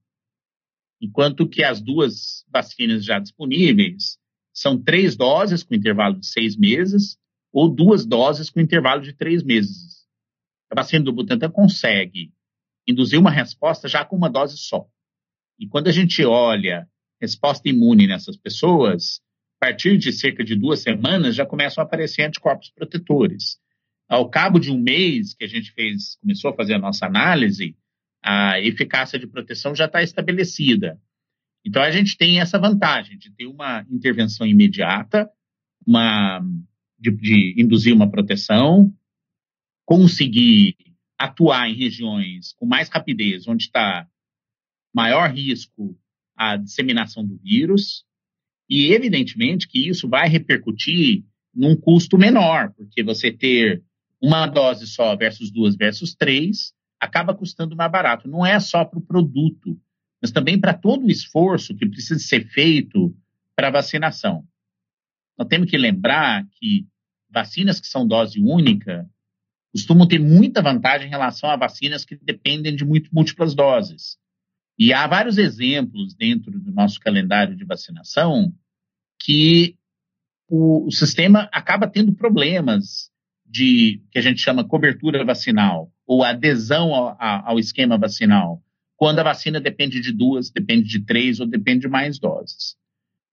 enquanto que as duas vacinas já disponíveis são três doses com intervalo de seis meses ou duas doses com intervalo de três meses. A vacina do Butantan consegue induzir uma resposta já com uma dose só. E quando a gente olha resposta imune nessas pessoas, a partir de cerca de duas semanas já começam a aparecer anticorpos protetores. Ao cabo de um mês que a gente fez, começou a fazer a nossa análise, a eficácia de proteção já está estabelecida. Então a gente tem essa vantagem de ter uma intervenção imediata, uma, de, de induzir uma proteção, conseguir atuar em regiões com mais rapidez, onde está maior risco a disseminação do vírus, e evidentemente que isso vai repercutir num custo menor, porque você ter uma dose só versus duas versus três acaba custando mais barato. Não é só para o produto, mas também para todo o esforço que precisa ser feito para vacinação. Nós temos que lembrar que vacinas que são dose única costumam ter muita vantagem em relação a vacinas que dependem de muito, múltiplas doses. E há vários exemplos dentro do nosso calendário de vacinação que o, o sistema acaba tendo problemas de que a gente chama cobertura vacinal ou adesão ao, ao esquema vacinal, quando a vacina depende de duas, depende de três ou depende de mais doses.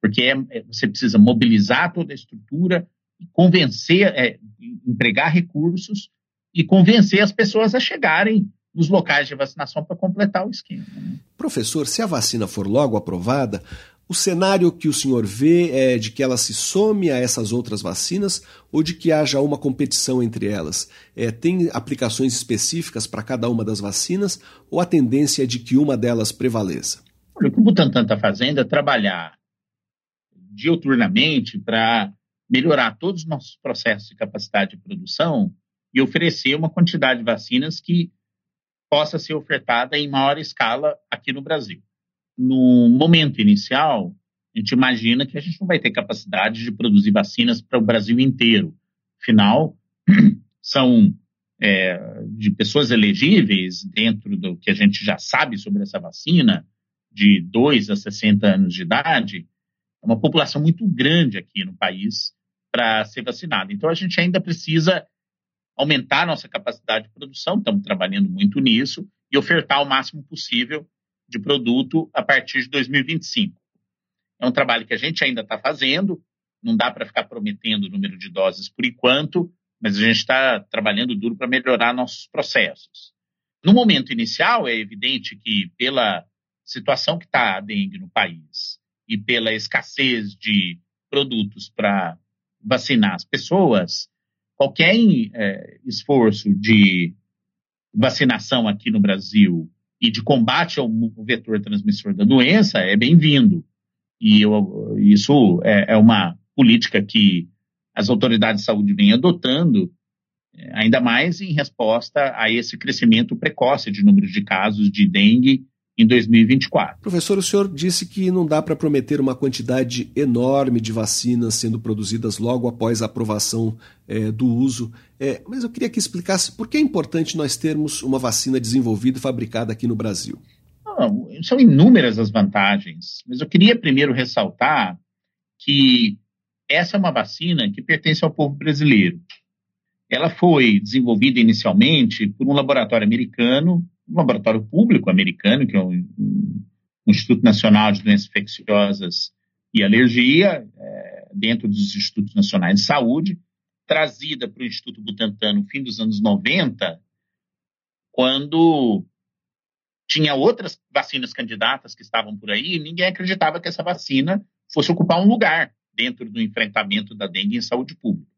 Porque é, é, você precisa mobilizar toda a estrutura, convencer, é, empregar recursos e convencer as pessoas a chegarem nos locais de vacinação para completar o esquema. Né? Professor, se a vacina for logo aprovada, o cenário que o senhor vê é de que ela se some a essas outras vacinas ou de que haja uma competição entre elas? É, tem aplicações específicas para cada uma das vacinas ou a tendência é de que uma delas prevaleça? O que o Butantan está fazendo é trabalhar diuturnamente para melhorar todos os nossos processos de capacidade de produção e oferecer uma quantidade de vacinas que possa ser ofertada em maior escala aqui no Brasil. No momento inicial, a gente imagina que a gente não vai ter capacidade de produzir vacinas para o Brasil inteiro. Afinal, são é, de pessoas elegíveis, dentro do que a gente já sabe sobre essa vacina, de 2 a 60 anos de idade, é uma população muito grande aqui no país para ser vacinada. Então, a gente ainda precisa aumentar nossa capacidade de produção, estamos trabalhando muito nisso, e ofertar o máximo possível de produto a partir de 2025. É um trabalho que a gente ainda está fazendo, não dá para ficar prometendo o número de doses por enquanto, mas a gente está trabalhando duro para melhorar nossos processos. No momento inicial, é evidente que, pela situação que está a dengue no país e pela escassez de produtos para vacinar as pessoas, qualquer é, esforço de vacinação aqui no Brasil e de combate ao vetor transmissor da doença é bem-vindo. E eu, isso é, é, uma política que as autoridades de saúde vêm adotando ainda mais em resposta a esse crescimento precoce de número de casos de dengue em 2024. Professor, o senhor disse que não dá para prometer uma quantidade enorme de vacinas sendo produzidas logo após a aprovação é, do uso, é, mas eu queria que explicasse por que é importante nós termos uma vacina desenvolvida e fabricada aqui no Brasil. Não, são inúmeras as vantagens, mas eu queria primeiro ressaltar que essa é uma vacina que pertence ao povo brasileiro. Ela foi desenvolvida inicialmente por um laboratório americano, um laboratório público americano, que é o Instituto Nacional de Doenças Infecciosas e Alergia, é, dentro dos Institutos Nacionais de Saúde, trazida para o Instituto Butantan no fim dos anos 90, quando tinha outras vacinas candidatas que estavam por aí e ninguém acreditava que essa vacina fosse ocupar um lugar dentro do enfrentamento da dengue em saúde pública.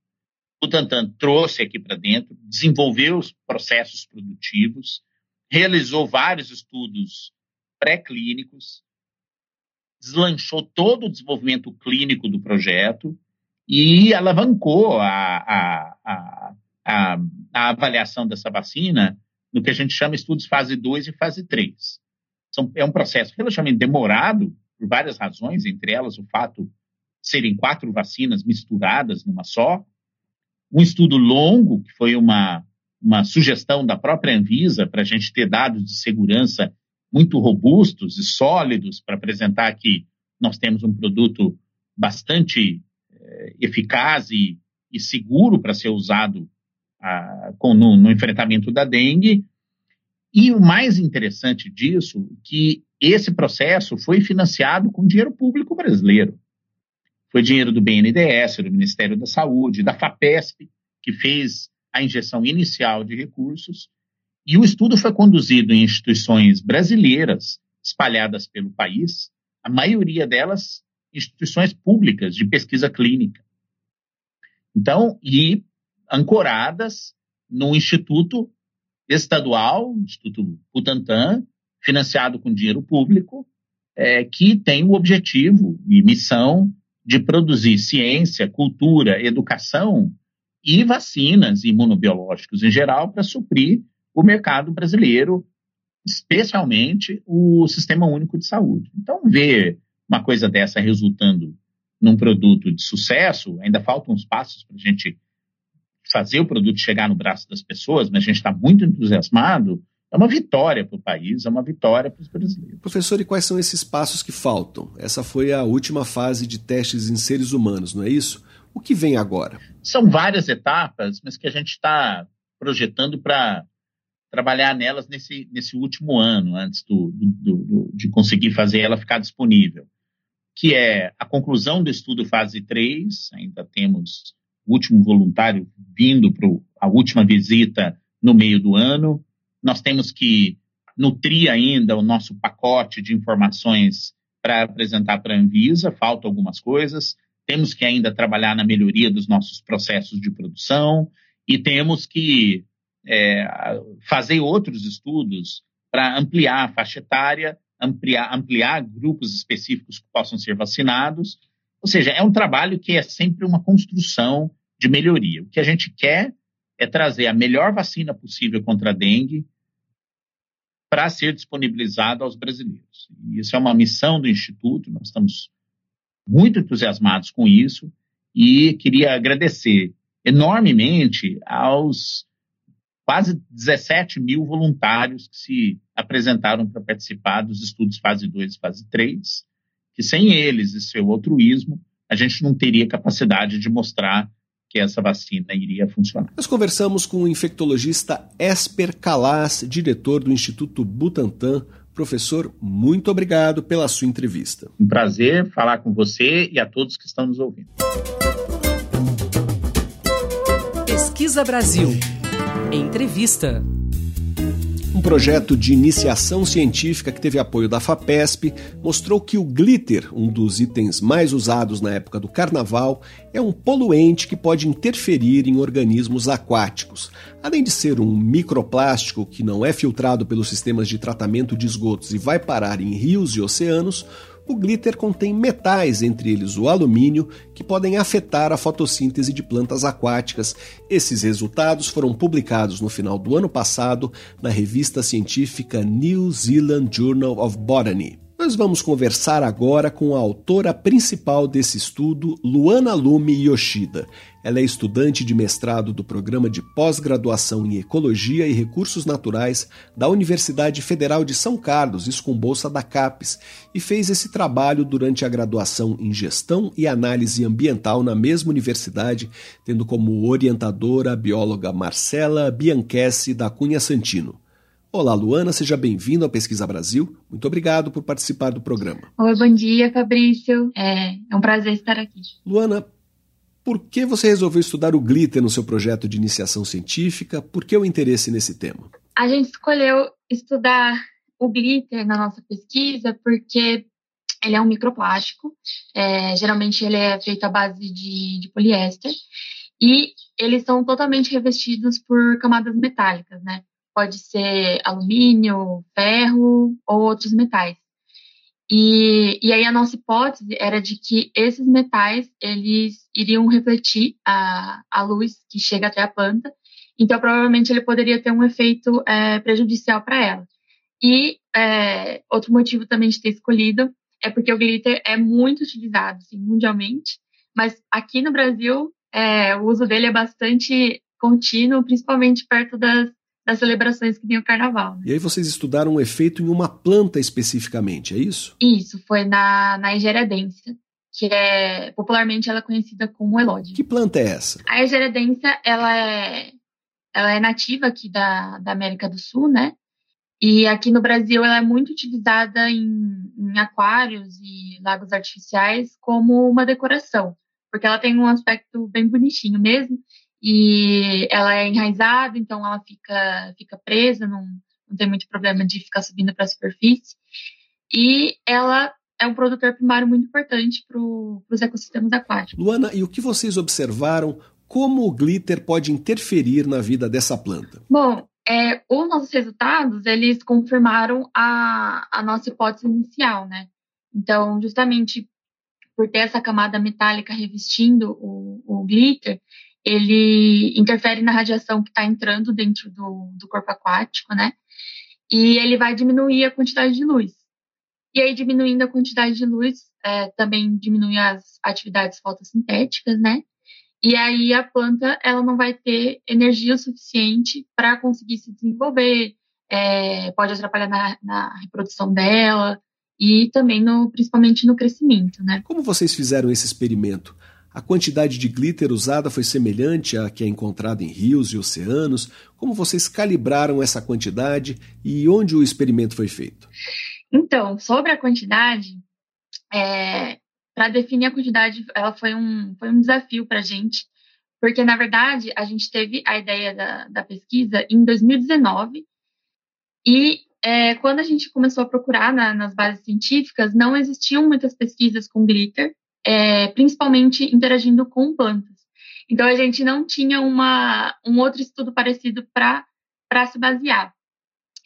O Butantan trouxe aqui para dentro, desenvolveu os processos produtivos, realizou vários estudos pré-clínicos, deslanchou todo o desenvolvimento clínico do projeto e alavancou a, a, a, a, a avaliação dessa vacina no que a gente chama estudos fase 2 e fase 3. São, é um processo relativamente demorado, por várias razões, entre elas o fato de serem quatro vacinas misturadas numa só. Um estudo longo, que foi uma, uma sugestão da própria Anvisa para a gente ter dados de segurança muito robustos e sólidos para apresentar que nós temos um produto bastante eh, eficaz e, e seguro para ser usado ah, com, no, no, enfrentamento da dengue. E o mais interessante disso, que esse processo foi financiado com dinheiro público brasileiro. Foi dinheiro do BNDES, do Ministério da Saúde, da FAPESP, que fez a injeção inicial de recursos, e o estudo foi conduzido em instituições brasileiras espalhadas pelo país, a maioria delas instituições públicas de pesquisa clínica. Então, e ancoradas no Instituto Estadual, Instituto Butantan, financiado com dinheiro público, é, que tem o objetivo e missão de produzir ciência, cultura, educação e vacinas imunobiológicos em geral para suprir o mercado brasileiro, especialmente o Sistema Único de Saúde. Então, ver uma coisa dessa resultando num produto de sucesso, ainda faltam uns passos para a gente fazer o produto chegar no braço das pessoas, mas a gente está muito entusiasmado, é uma vitória para o país, é uma vitória para os brasileiros. Professor, e quais são esses passos que faltam? Essa foi a última fase de testes em seres humanos, não é isso? O que vem agora? São várias etapas, mas que a gente está projetando para trabalhar nelas nesse, nesse último ano, antes do, do, do, de conseguir fazer ela ficar disponível, que é a conclusão do estudo fase 3, ainda temos o último voluntário vindo para a última visita no meio do ano, nós temos que nutrir ainda o nosso pacote de informações para apresentar para a Anvisa, faltam algumas coisas, temos que ainda trabalhar na melhoria dos nossos processos de produção e temos que é, fazer outros estudos para ampliar a faixa etária, ampliar, ampliar grupos específicos que possam ser vacinados. Ou seja, é um trabalho que é sempre uma construção de melhoria. O que a gente quer é trazer a melhor vacina possível contra a dengue para ser disponibilizada aos brasileiros. E isso é uma missão do Instituto, nós estamos muito entusiasmados com isso e queria agradecer enormemente aos quase 17 mil voluntários que se apresentaram para participar dos estudos fase 2 e fase 3, que sem eles e seu altruísmo, a gente não teria capacidade de mostrar que essa vacina iria funcionar. Nós conversamos com o infectologista Esper Calas, diretor do Instituto Butantan. Professor, muito obrigado pela sua entrevista. Um prazer falar com você e a todos que estão nos ouvindo. Pesquisa Brasil. Entrevista. Um projeto de iniciação científica que teve apoio da FAPESP mostrou que o glitter, um dos itens mais usados na época do carnaval, é um poluente que pode interferir em organismos aquáticos. Além de ser um microplástico que não é filtrado pelos sistemas de tratamento de esgotos e vai parar em rios e oceanos, O glitter contém metais, entre eles o alumínio, que podem afetar a fotossíntese de plantas aquáticas. Esses resultados foram publicados no final do ano passado na revista científica New Zealand Journal of Botany. Nós vamos conversar agora com a autora principal desse estudo, Luana Lume Yoshida. Ela é estudante de mestrado do programa de pós-graduação em Ecologia e Recursos Naturais da Universidade Federal de São Carlos, isso com bolsa da CAPES, e fez esse trabalho durante a graduação em Gestão e Análise Ambiental na mesma universidade, tendo como orientadora a bióloga Marcela Bianchessi da Cunha Santino. Olá, Luana, seja bem-vindo à Pesquisa Brasil. Muito obrigado por participar do programa. Oi, bom dia, Fabrício. É, é um prazer estar aqui. Luana, por que você resolveu estudar o glitter no seu projeto de iniciação científica? Por que o interesse nesse tema? A gente escolheu estudar o glitter na nossa pesquisa porque ele é um microplástico. É, geralmente ele é feito à base de, de poliéster e eles são totalmente revestidos por camadas metálicas, né? Pode ser alumínio, ferro ou outros metais. E, e aí a nossa hipótese era de que esses metais eles iriam refletir a, a luz que chega até a planta, então provavelmente ele poderia ter um efeito é, prejudicial para ela. E é, outro motivo também de ter escolhido é porque o glitter é muito utilizado assim, mundialmente, mas aqui no Brasil é, o uso dele é bastante contínuo, principalmente perto das das celebrações que tem o carnaval. Né? E aí vocês estudaram o efeito em uma planta especificamente, é isso? Isso, foi na, na Egeradência, que é popularmente ela é conhecida como elódio. Que planta é essa? A Egeradência, ela é, ela é nativa aqui da, da América do Sul, né? E aqui no Brasil ela é muito utilizada em, em aquários e lagos artificiais como uma decoração, porque ela tem um aspecto bem bonitinho mesmo e ela é enraizada, então ela fica, fica presa, não, não tem muito problema de ficar subindo para a superfície. E ela é um produtor primário muito importante para os ecossistemas aquáticos. Luana, e o que vocês observaram? Como o glitter pode interferir na vida dessa planta? Bom, é, os nossos resultados, eles confirmaram a, a nossa hipótese inicial, né? Então, justamente por ter essa camada metálica revestindo o, o glitter, ele interfere na radiação que está entrando dentro do, do corpo aquático, né? E ele vai diminuir a quantidade de luz. E aí, diminuindo a quantidade de luz, é, também diminui as atividades fotossintéticas, né? E aí a planta ela não vai ter energia suficiente para conseguir se desenvolver, é, pode atrapalhar na, na, reprodução dela e também no, principalmente no crescimento, né? Como vocês fizeram esse experimento? A quantidade de glitter usada foi semelhante à que é encontrada em rios e oceanos? Como vocês calibraram essa quantidade e onde o experimento foi feito? Então, sobre a quantidade, é, para definir a quantidade, ela foi um, foi um desafio para a gente, porque, na verdade, a gente teve a ideia da, da pesquisa em 2019 e é, quando a gente começou a procurar na, nas bases científicas, não existiam muitas pesquisas com glitter, é, principalmente interagindo com plantas. Então a gente não tinha uma, um outro estudo parecido para se basear.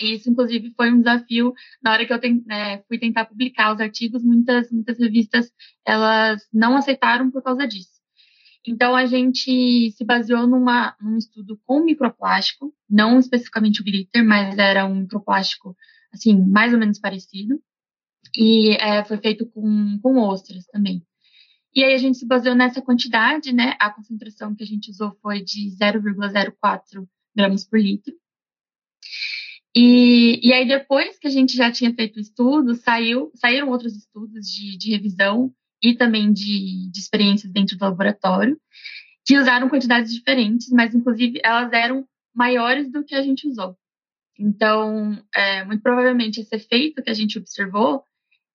Isso, inclusive, foi um desafio na hora que eu tem, é, fui tentar publicar os artigos. Muitas, muitas revistas elas não aceitaram por causa disso. Então a gente se baseou numa, num estudo com microplástico, não especificamente o glitter, mas era um microplástico assim mais ou menos parecido. E é, foi feito com, com ostras também. E aí a gente se baseou nessa quantidade, né? A concentração que a gente usou foi de 0,04 gramas por litro. E, e aí depois que a gente já tinha feito o estudo, saiu, saíram outros estudos de, de revisão e também de, de experiências dentro do laboratório, que usaram quantidades diferentes, mas inclusive elas eram maiores do que a gente usou. Então, é, muito provavelmente esse efeito que a gente observou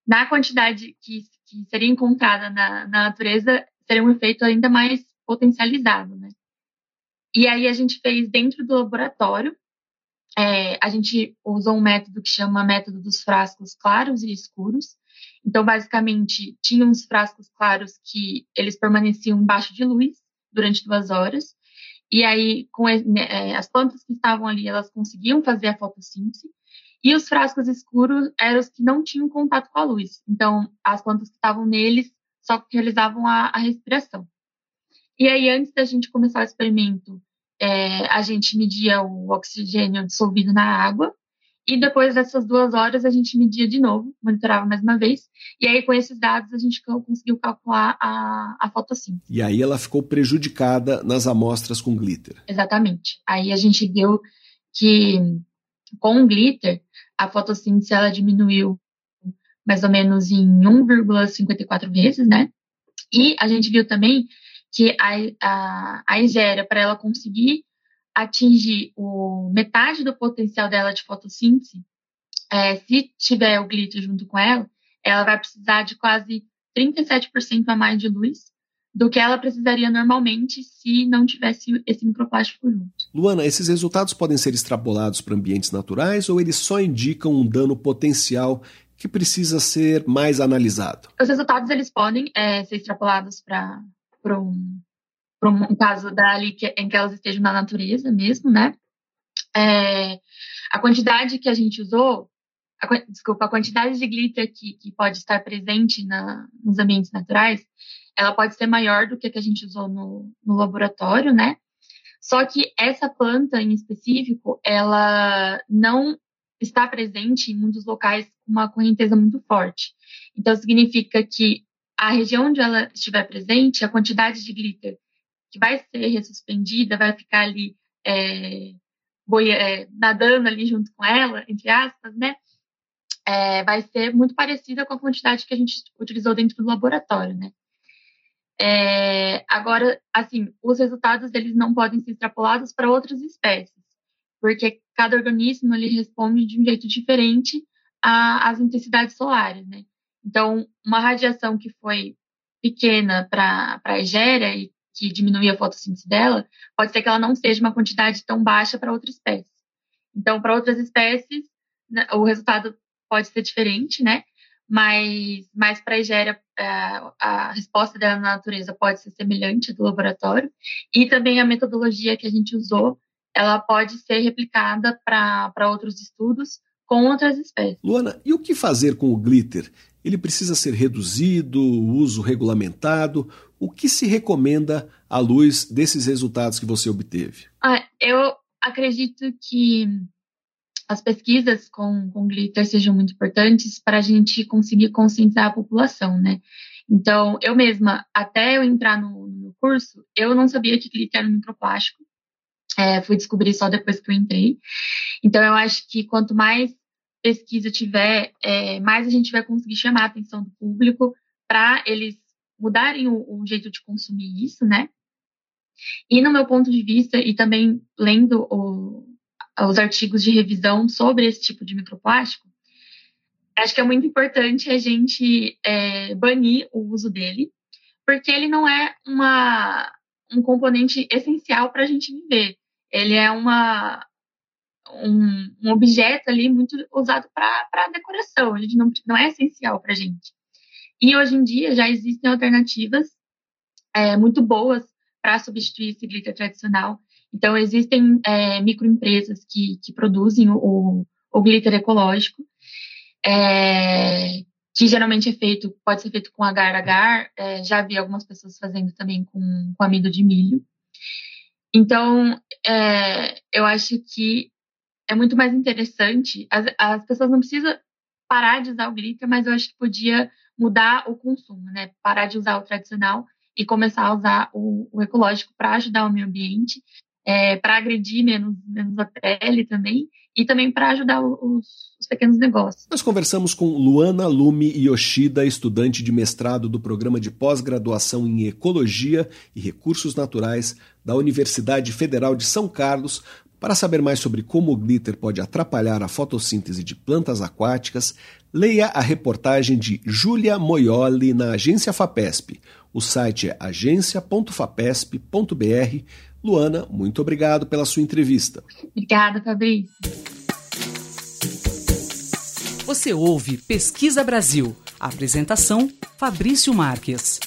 na quantidade que, que seria encontrada na, na, natureza, seria um efeito ainda mais potencializado, né? E aí a gente fez dentro do laboratório, é, a gente usou um método que chama método dos frascos claros e escuros. Então, basicamente, tinha uns frascos claros que eles permaneciam embaixo de luz durante duas horas. E aí, com é, as plantas que estavam ali, elas conseguiam fazer a fotossíntese. E os frascos escuros eram os que não tinham contato com a luz. Então, as plantas que estavam neles só realizavam a, a respiração. E aí, antes da gente começar o experimento, é, a gente media o oxigênio dissolvido na água. E depois dessas duas horas, a gente media de novo, monitorava mais uma vez. E aí, com esses dados, a gente conseguiu calcular a, a fotossíntese. E aí, ela ficou prejudicada nas amostras com glitter. Exatamente. Aí, a gente viu que com o glitter, a fotossíntese ela diminuiu mais ou menos em 1,54 vezes, né? E a gente viu também que a, a, a Igéria, para ela conseguir atingir o metade do potencial dela de fotossíntese, é, se tiver o glitter junto com ela, ela vai precisar de quase 37% a mais de luz do que ela precisaria normalmente se não tivesse esse microplástico junto. Luana, esses resultados podem ser extrapolados para ambientes naturais ou eles só indicam um dano potencial que precisa ser mais analisado? Os resultados eles podem é, ser extrapolados para um, um caso dali que, em que elas estejam na natureza mesmo, né? É, a quantidade que a gente usou, a, desculpa, a quantidade de glitter que, que pode estar presente na, nos ambientes naturais, ela pode ser maior do que a que a gente usou no, no laboratório, né? Só que essa planta em específico, ela não está presente em muitos locais com uma correnteza muito forte. Então, significa que a região onde ela estiver presente, a quantidade de glitter que vai ser ressuspendida, vai ficar ali é, boia, é, nadando ali junto com ela, entre aspas, né? É, vai ser muito parecida com a quantidade que a gente utilizou dentro do laboratório, né? É, agora, assim, os resultados deles não podem ser extrapolados para outras espécies, porque cada organismo ele responde de um jeito diferente às intensidades solares, né? Então, uma radiação que foi pequena para a Egéria e que diminui a fotossíntese dela, pode ser que ela não seja uma quantidade tão baixa para outra espécie. Então, para outras espécies, né, o resultado pode ser diferente, né? Mas, mas para a Egéria, a, é, a resposta dela na natureza pode ser semelhante do laboratório. E também a metodologia que a gente usou, ela pode ser replicada para outros estudos com outras espécies. Luana, e o que fazer com o glitter? Ele precisa ser reduzido, uso regulamentado? O que se recomenda à luz desses resultados que você obteve? Ah, eu acredito que as pesquisas com, com glitter sejam muito importantes para a gente conseguir conscientizar a população, né? Então, eu mesma, até eu entrar no, no curso, eu não sabia que glitter era um microplástico. É, fui descobrir só depois que eu entrei. Então, eu acho que quanto mais pesquisa tiver, é, mais a gente vai conseguir chamar a atenção do público para eles mudarem o, o, jeito de consumir isso, né? E no meu ponto de vista, e também lendo o, os artigos de revisão sobre esse tipo de microplástico, acho que é muito importante a gente é, banir o uso dele, porque ele não é uma, um componente essencial para a gente viver. Ele é uma, um, um objeto ali muito usado para decoração, gente não, não é essencial para a gente. E hoje em dia já existem alternativas é, muito boas para substituir esse glitter tradicional. Então, existem é, microempresas que, que produzem o, o glitter ecológico, é, que geralmente é feito, pode ser feito com agar-agar, é, já vi algumas pessoas fazendo também com, com amido de milho. Então, é, eu acho que é muito mais interessante. As, as pessoas não precisam parar de usar o glitter, mas eu acho que podia mudar o consumo, né? Parar de usar o tradicional e começar a usar o, o ecológico para ajudar o meio ambiente, é, para agredir menos, menos a pele também e também para ajudar os, os, pequenos negócios. Nós conversamos com Luana Lumi Yoshida, estudante de mestrado do programa de pós-graduação em Ecologia e Recursos Naturais da Universidade Federal de São Carlos, para saber mais sobre como o glitter pode atrapalhar a fotossíntese de plantas aquáticas, leia a reportagem de Júlia Moioli na agência FAPESP. O site é agência.fapesp.br. Luana, muito obrigado pela sua entrevista. Obrigada, Fabrício. Você ouve Pesquisa Brasil. Apresentação: Fabrício Marques.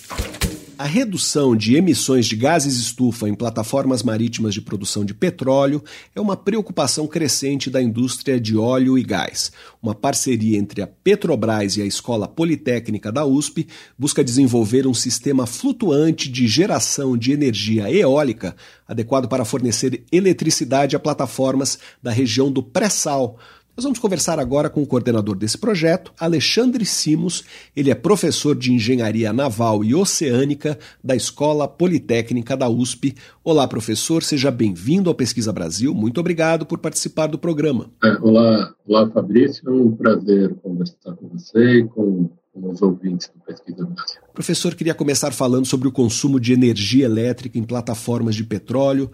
A redução de emissões de gases estufa em plataformas marítimas de produção de petróleo é uma preocupação crescente da indústria de óleo e gás. Uma parceria entre a Petrobras e a Escola Politécnica da USP busca desenvolver um sistema flutuante de geração de energia eólica adequado para fornecer eletricidade a plataformas da região do pré-sal nós vamos conversar agora com o coordenador desse projeto, Alexandre Simos. Ele é professor de Engenharia Naval e Oceânica da Escola Politécnica da USP. Olá, professor, seja bem-vindo ao Pesquisa Brasil. Muito obrigado por participar do programa. É, olá, olá, Fabrício. É um prazer conversar com você e com com os ouvintes do Pesquisa Brasil. Professor, queria começar falando sobre o consumo de energia elétrica em plataformas de petróleo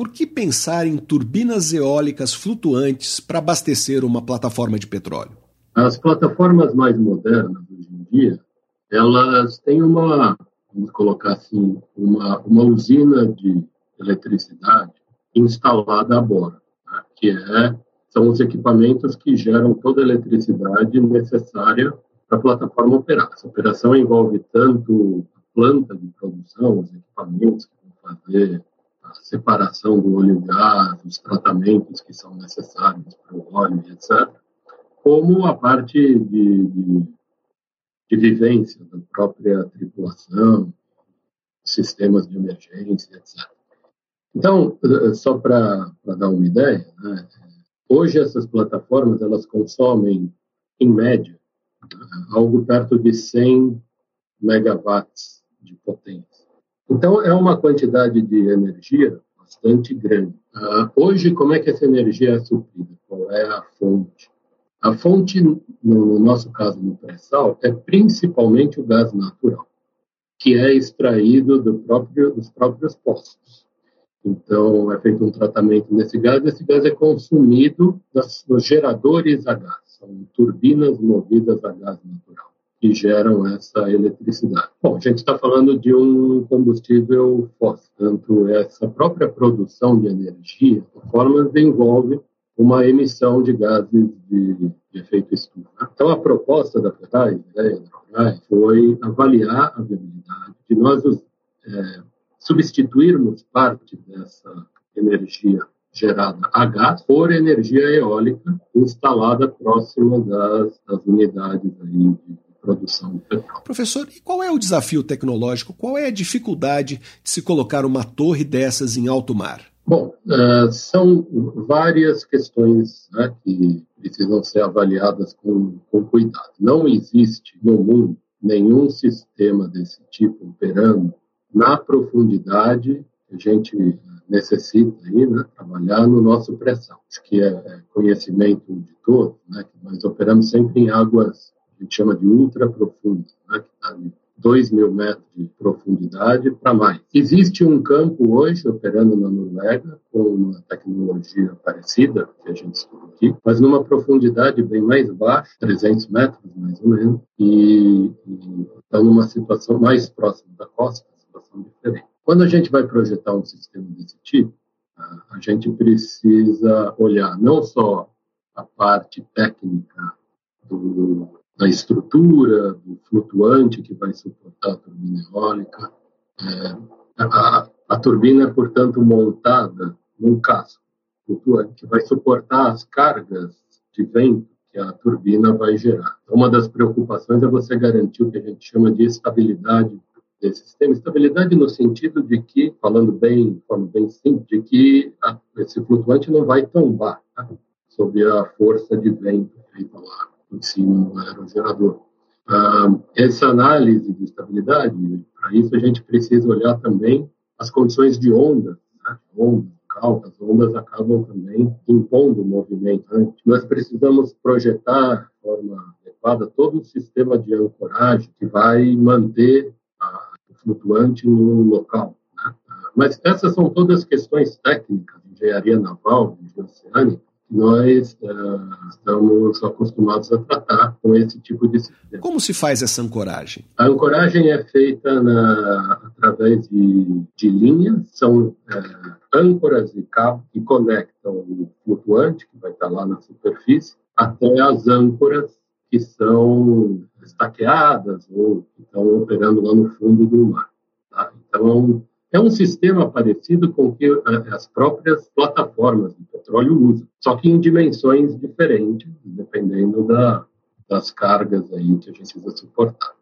por que pensar em turbinas eólicas flutuantes para abastecer uma plataforma de petróleo? As plataformas mais modernas hoje em dia, elas têm uma, vamos colocar assim, uma, uma usina de eletricidade instalada a bordo, né? que é, são os equipamentos que geram toda a eletricidade necessária para a plataforma operar. Essa operação envolve tanto a planta de produção, os equipamentos que vão fazer a separação do óleo e gás, os tratamentos que são necessários para o óleo, etc., como a parte de, de, de vivência da própria tripulação, sistemas de emergência, etc. Então, só para dar uma ideia, né, hoje essas plataformas elas consomem, em média, algo perto de 100 megawatts de potência. Então, é uma quantidade de energia bastante grande. Uh, hoje, como é que essa energia é suprida? Qual é a fonte? A fonte, no nosso caso, no pré-sal, é principalmente o gás natural, que é extraído do próprio, dos próprios poços. Então, é feito um tratamento nesse gás, esse gás é consumido nos geradores a gás, são turbinas movidas a gás natural que geram essa eletricidade. Bom, a gente está falando de um combustível fóssil, tanto essa própria produção de energia, a forma envolve uma emissão de gases de, de efeito estufa. Então, a proposta da da Petrobras, foi avaliar a viabilidade de nós é, substituirmos parte dessa energia gerada a gás por energia eólica instalada próxima das, das unidades aí de produção. Professor, e qual é o desafio tecnológico? Qual é a dificuldade de se colocar uma torre dessas em alto mar? Bom, uh, são várias questões né, que precisam ser avaliadas com, com cuidado. Não existe no mundo nenhum sistema desse tipo operando na profundidade que a gente necessita aí, né, trabalhar no nosso pressão, que é, é conhecimento de todos, né, que nós operamos sempre em águas gente chama de ultra profundo, né, que está de 2 mil metros de profundidade para mais. Existe um campo hoje operando na Noruega com uma tecnologia parecida, que a gente estuda aqui, mas numa profundidade bem mais baixa, 300 metros mais ou menos, e, está numa situação mais próxima da costa, situação diferente. Quando a gente vai projetar um sistema desse tipo, a gente precisa olhar não só a parte técnica do da estrutura, do flutuante que vai suportar a turbina eólica. É, a, a, turbina é, portanto, montada num casco flutuante que vai suportar as cargas de vento que a turbina vai gerar. Então, uma das preocupações é você garantir o que a gente chama de estabilidade desse sistema. Estabilidade no sentido de que, falando bem, de forma bem simples, de que a, esse flutuante não vai tombar tá? sob a força de vento feita lá em cima do aerogerador. Ah, essa análise de estabilidade, para isso a gente precisa olhar também as condições de onda, né? ondas, calcas, ondas acabam também impondo o movimento. Né? Nós precisamos projetar de forma adequada todo o sistema de ancoragem que vai manter a, flutuante no local. Né? Mas essas são todas questões técnicas de engenharia naval, de oceânica, nós uh, estamos acostumados a tratar com esse tipo de sistema. Como se faz essa ancoragem? A ancoragem é feita na, através de, de linhas, são uh, âncoras e cabos que conectam o flutuante, que vai estar lá na superfície, até as âncoras que são estaqueadas ou que estão operando lá no fundo do mar. Tá? Então, é um sistema parecido com o que eh, as próprias plataformas de petróleo usam, só que em dimensões diferentes, dependendo da, das cargas aí que a gente precisa suportar.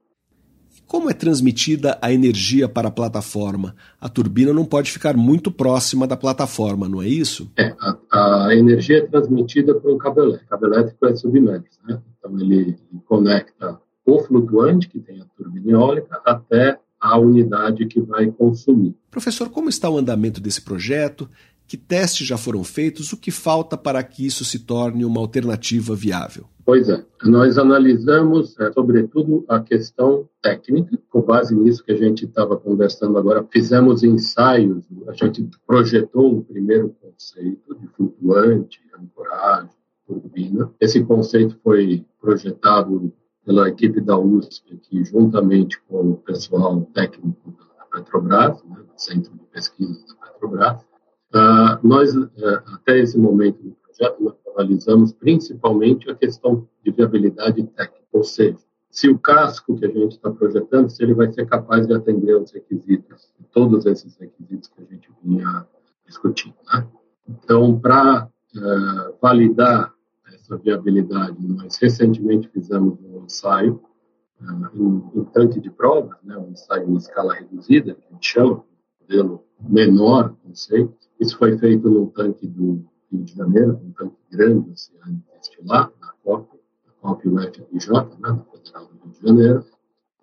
Como é transmitida a energia para a plataforma? A turbina não pode ficar muito próxima da plataforma, não é isso? É, a, a energia é transmitida por um cabo elétrico. O cabo elétrico é submerso, né? Então ele, ele conecta o flutuante, que tem a turbina eólica, até a unidade que vai consumir. Professor, como está o andamento desse projeto? Que testes já foram feitos? O que falta para que isso se torne uma alternativa viável? Pois é, nós analisamos, é, sobretudo, a questão técnica, com base nisso que a gente estava conversando agora, fizemos ensaios, a gente projetou um primeiro conceito de flutuante, ancoragem, turbina. Esse conceito foi projetado pela equipe da USP, aqui, juntamente com o pessoal técnico da Petrobras, né, do Centro de Pesquisa da Petrobras. Uh, nós, uh, até esse momento do projeto, nós analisamos principalmente a questão de viabilidade técnica, ou seja, se o casco que a gente está projetando, se ele vai ser capaz de atender aos requisitos, todos esses requisitos que a gente vinha discutindo. Né? Então, para uh, validar essa viabilidade, nós recentemente fizemos um ensaio em, em, tanque de provas, né, um ensaio em escala reduzida, que a gente chama, modelo menor, conceito, isso foi feito num tanque do Rio de Janeiro, um tanque grande oceânico estilar, na COP, na COP UFRJ, né, na Federal do Rio de Janeiro,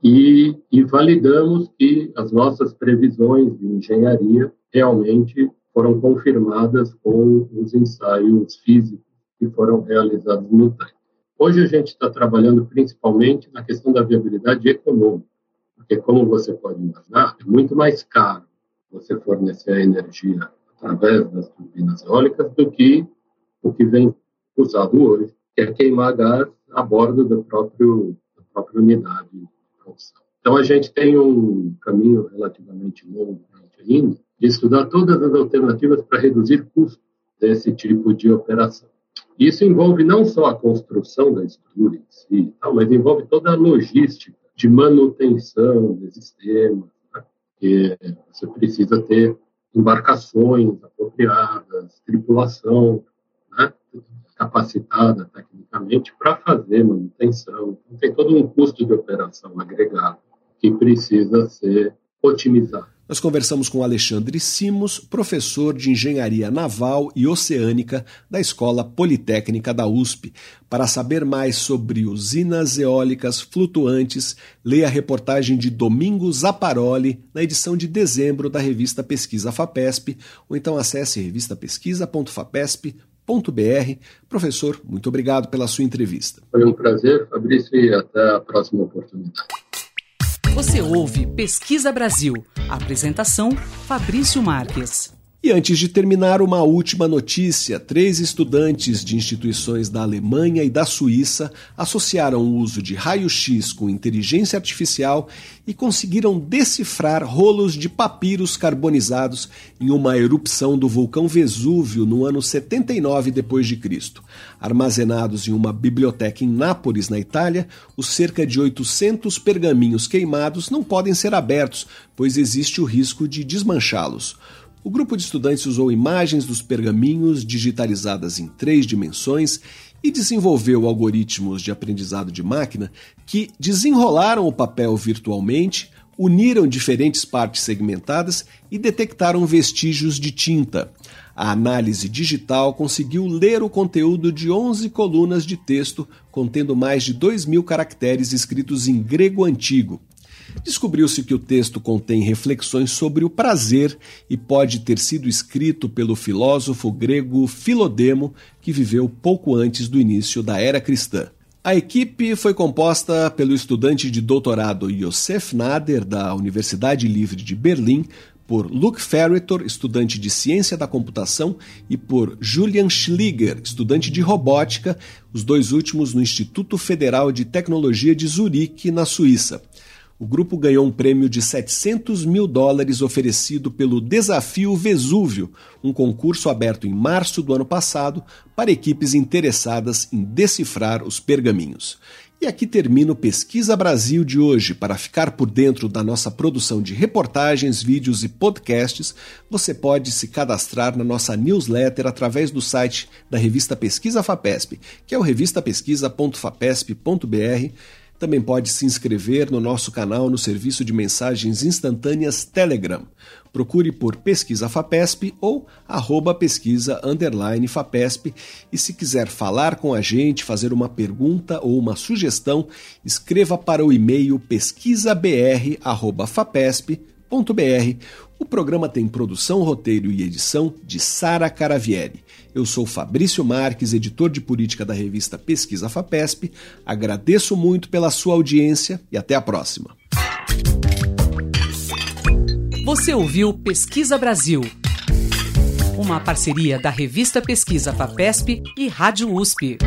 e, e validamos que as nossas previsões de engenharia realmente foram confirmadas com os ensaios físicos que foram realizados no tanque. Hoje a gente está trabalhando principalmente na questão da viabilidade econômica, porque como você pode imaginar, é muito mais caro você fornecer a energia através das turbinas eólicas do que o que vem usado hoje, que é queimar gás a bordo do próprio, da própria unidade de produção. Então, a gente tem um caminho relativamente longo ainda de estudar todas as alternativas para reduzir custos desse tipo de operação. Isso envolve não só a construção da estrutura em si, mas envolve toda a logística de manutenção desse sistema, né? você precisa ter embarcações apropriadas, tripulação né, capacitada tecnicamente para fazer manutenção. Então, tem todo um custo de operação agregado que precisa ser otimizado. Nós conversamos com Alexandre Simos, professor de Engenharia Naval e Oceânica da Escola Politécnica da USP. Para saber mais sobre usinas eólicas flutuantes, leia a reportagem de Domingos Zaparoli na edição de dezembro da revista Pesquisa FAPESP, ou então acesse revistapesquisa.fapesp.br. Professor, muito obrigado pela sua entrevista. Foi um prazer, Fabrício, e até a próxima oportunidade. Você ouve Pesquisa Brasil. Apresentação: Fabrício Marques. E antes de terminar, uma última notícia: três estudantes de instituições da Alemanha e da Suíça associaram o uso de raio-x com inteligência artificial e conseguiram decifrar rolos de papiros carbonizados em uma erupção do vulcão Vesúvio no ano 79 d.C. Armazenados em uma biblioteca em Nápoles, na Itália, os cerca de 800 pergaminhos queimados não podem ser abertos, pois existe o risco de desmanchá-los. O grupo de estudantes usou imagens dos pergaminhos digitalizadas em três dimensões e desenvolveu algoritmos de aprendizado de máquina que desenrolaram o papel virtualmente, uniram diferentes partes segmentadas e detectaram vestígios de tinta. A análise digital conseguiu ler o conteúdo de 11 colunas de texto contendo mais de 2 mil caracteres escritos em grego antigo. Descobriu-se que o texto contém reflexões sobre o prazer e pode ter sido escrito pelo filósofo grego Filodemo, que viveu pouco antes do início da era cristã. A equipe foi composta pelo estudante de doutorado Yosef Nader, da Universidade Livre de Berlim, por Luke Ferretor, estudante de ciência da computação, e por Julian Schlieger, estudante de robótica, os dois últimos no Instituto Federal de Tecnologia de Zurique, na Suíça o grupo ganhou um prêmio de 700 mil dólares oferecido pelo Desafio Vesúvio, um concurso aberto em março do ano passado para equipes interessadas em decifrar os pergaminhos. E aqui termina o Pesquisa Brasil de hoje. Para ficar por dentro da nossa produção de reportagens, vídeos e podcasts, você pode se cadastrar na nossa newsletter através do site da revista Pesquisa FAPESP, que é o revistapesquisa.fapesp.br também pode se inscrever no nosso canal no serviço de mensagens instantâneas Telegram. Procure por Pesquisa FAPESP ou arroba pesquisa underline FAPESP e se quiser falar com a gente, fazer uma pergunta ou uma sugestão, escreva para o e-mail O programa tem produção, roteiro e edição de Sara Caravieri. Eu sou Fabrício Marques, editor de política da revista Pesquisa FAPESP. Agradeço muito pela sua audiência e até a próxima. Você ouviu Pesquisa Brasil, uma parceria da revista Pesquisa FAPESP e Rádio USP.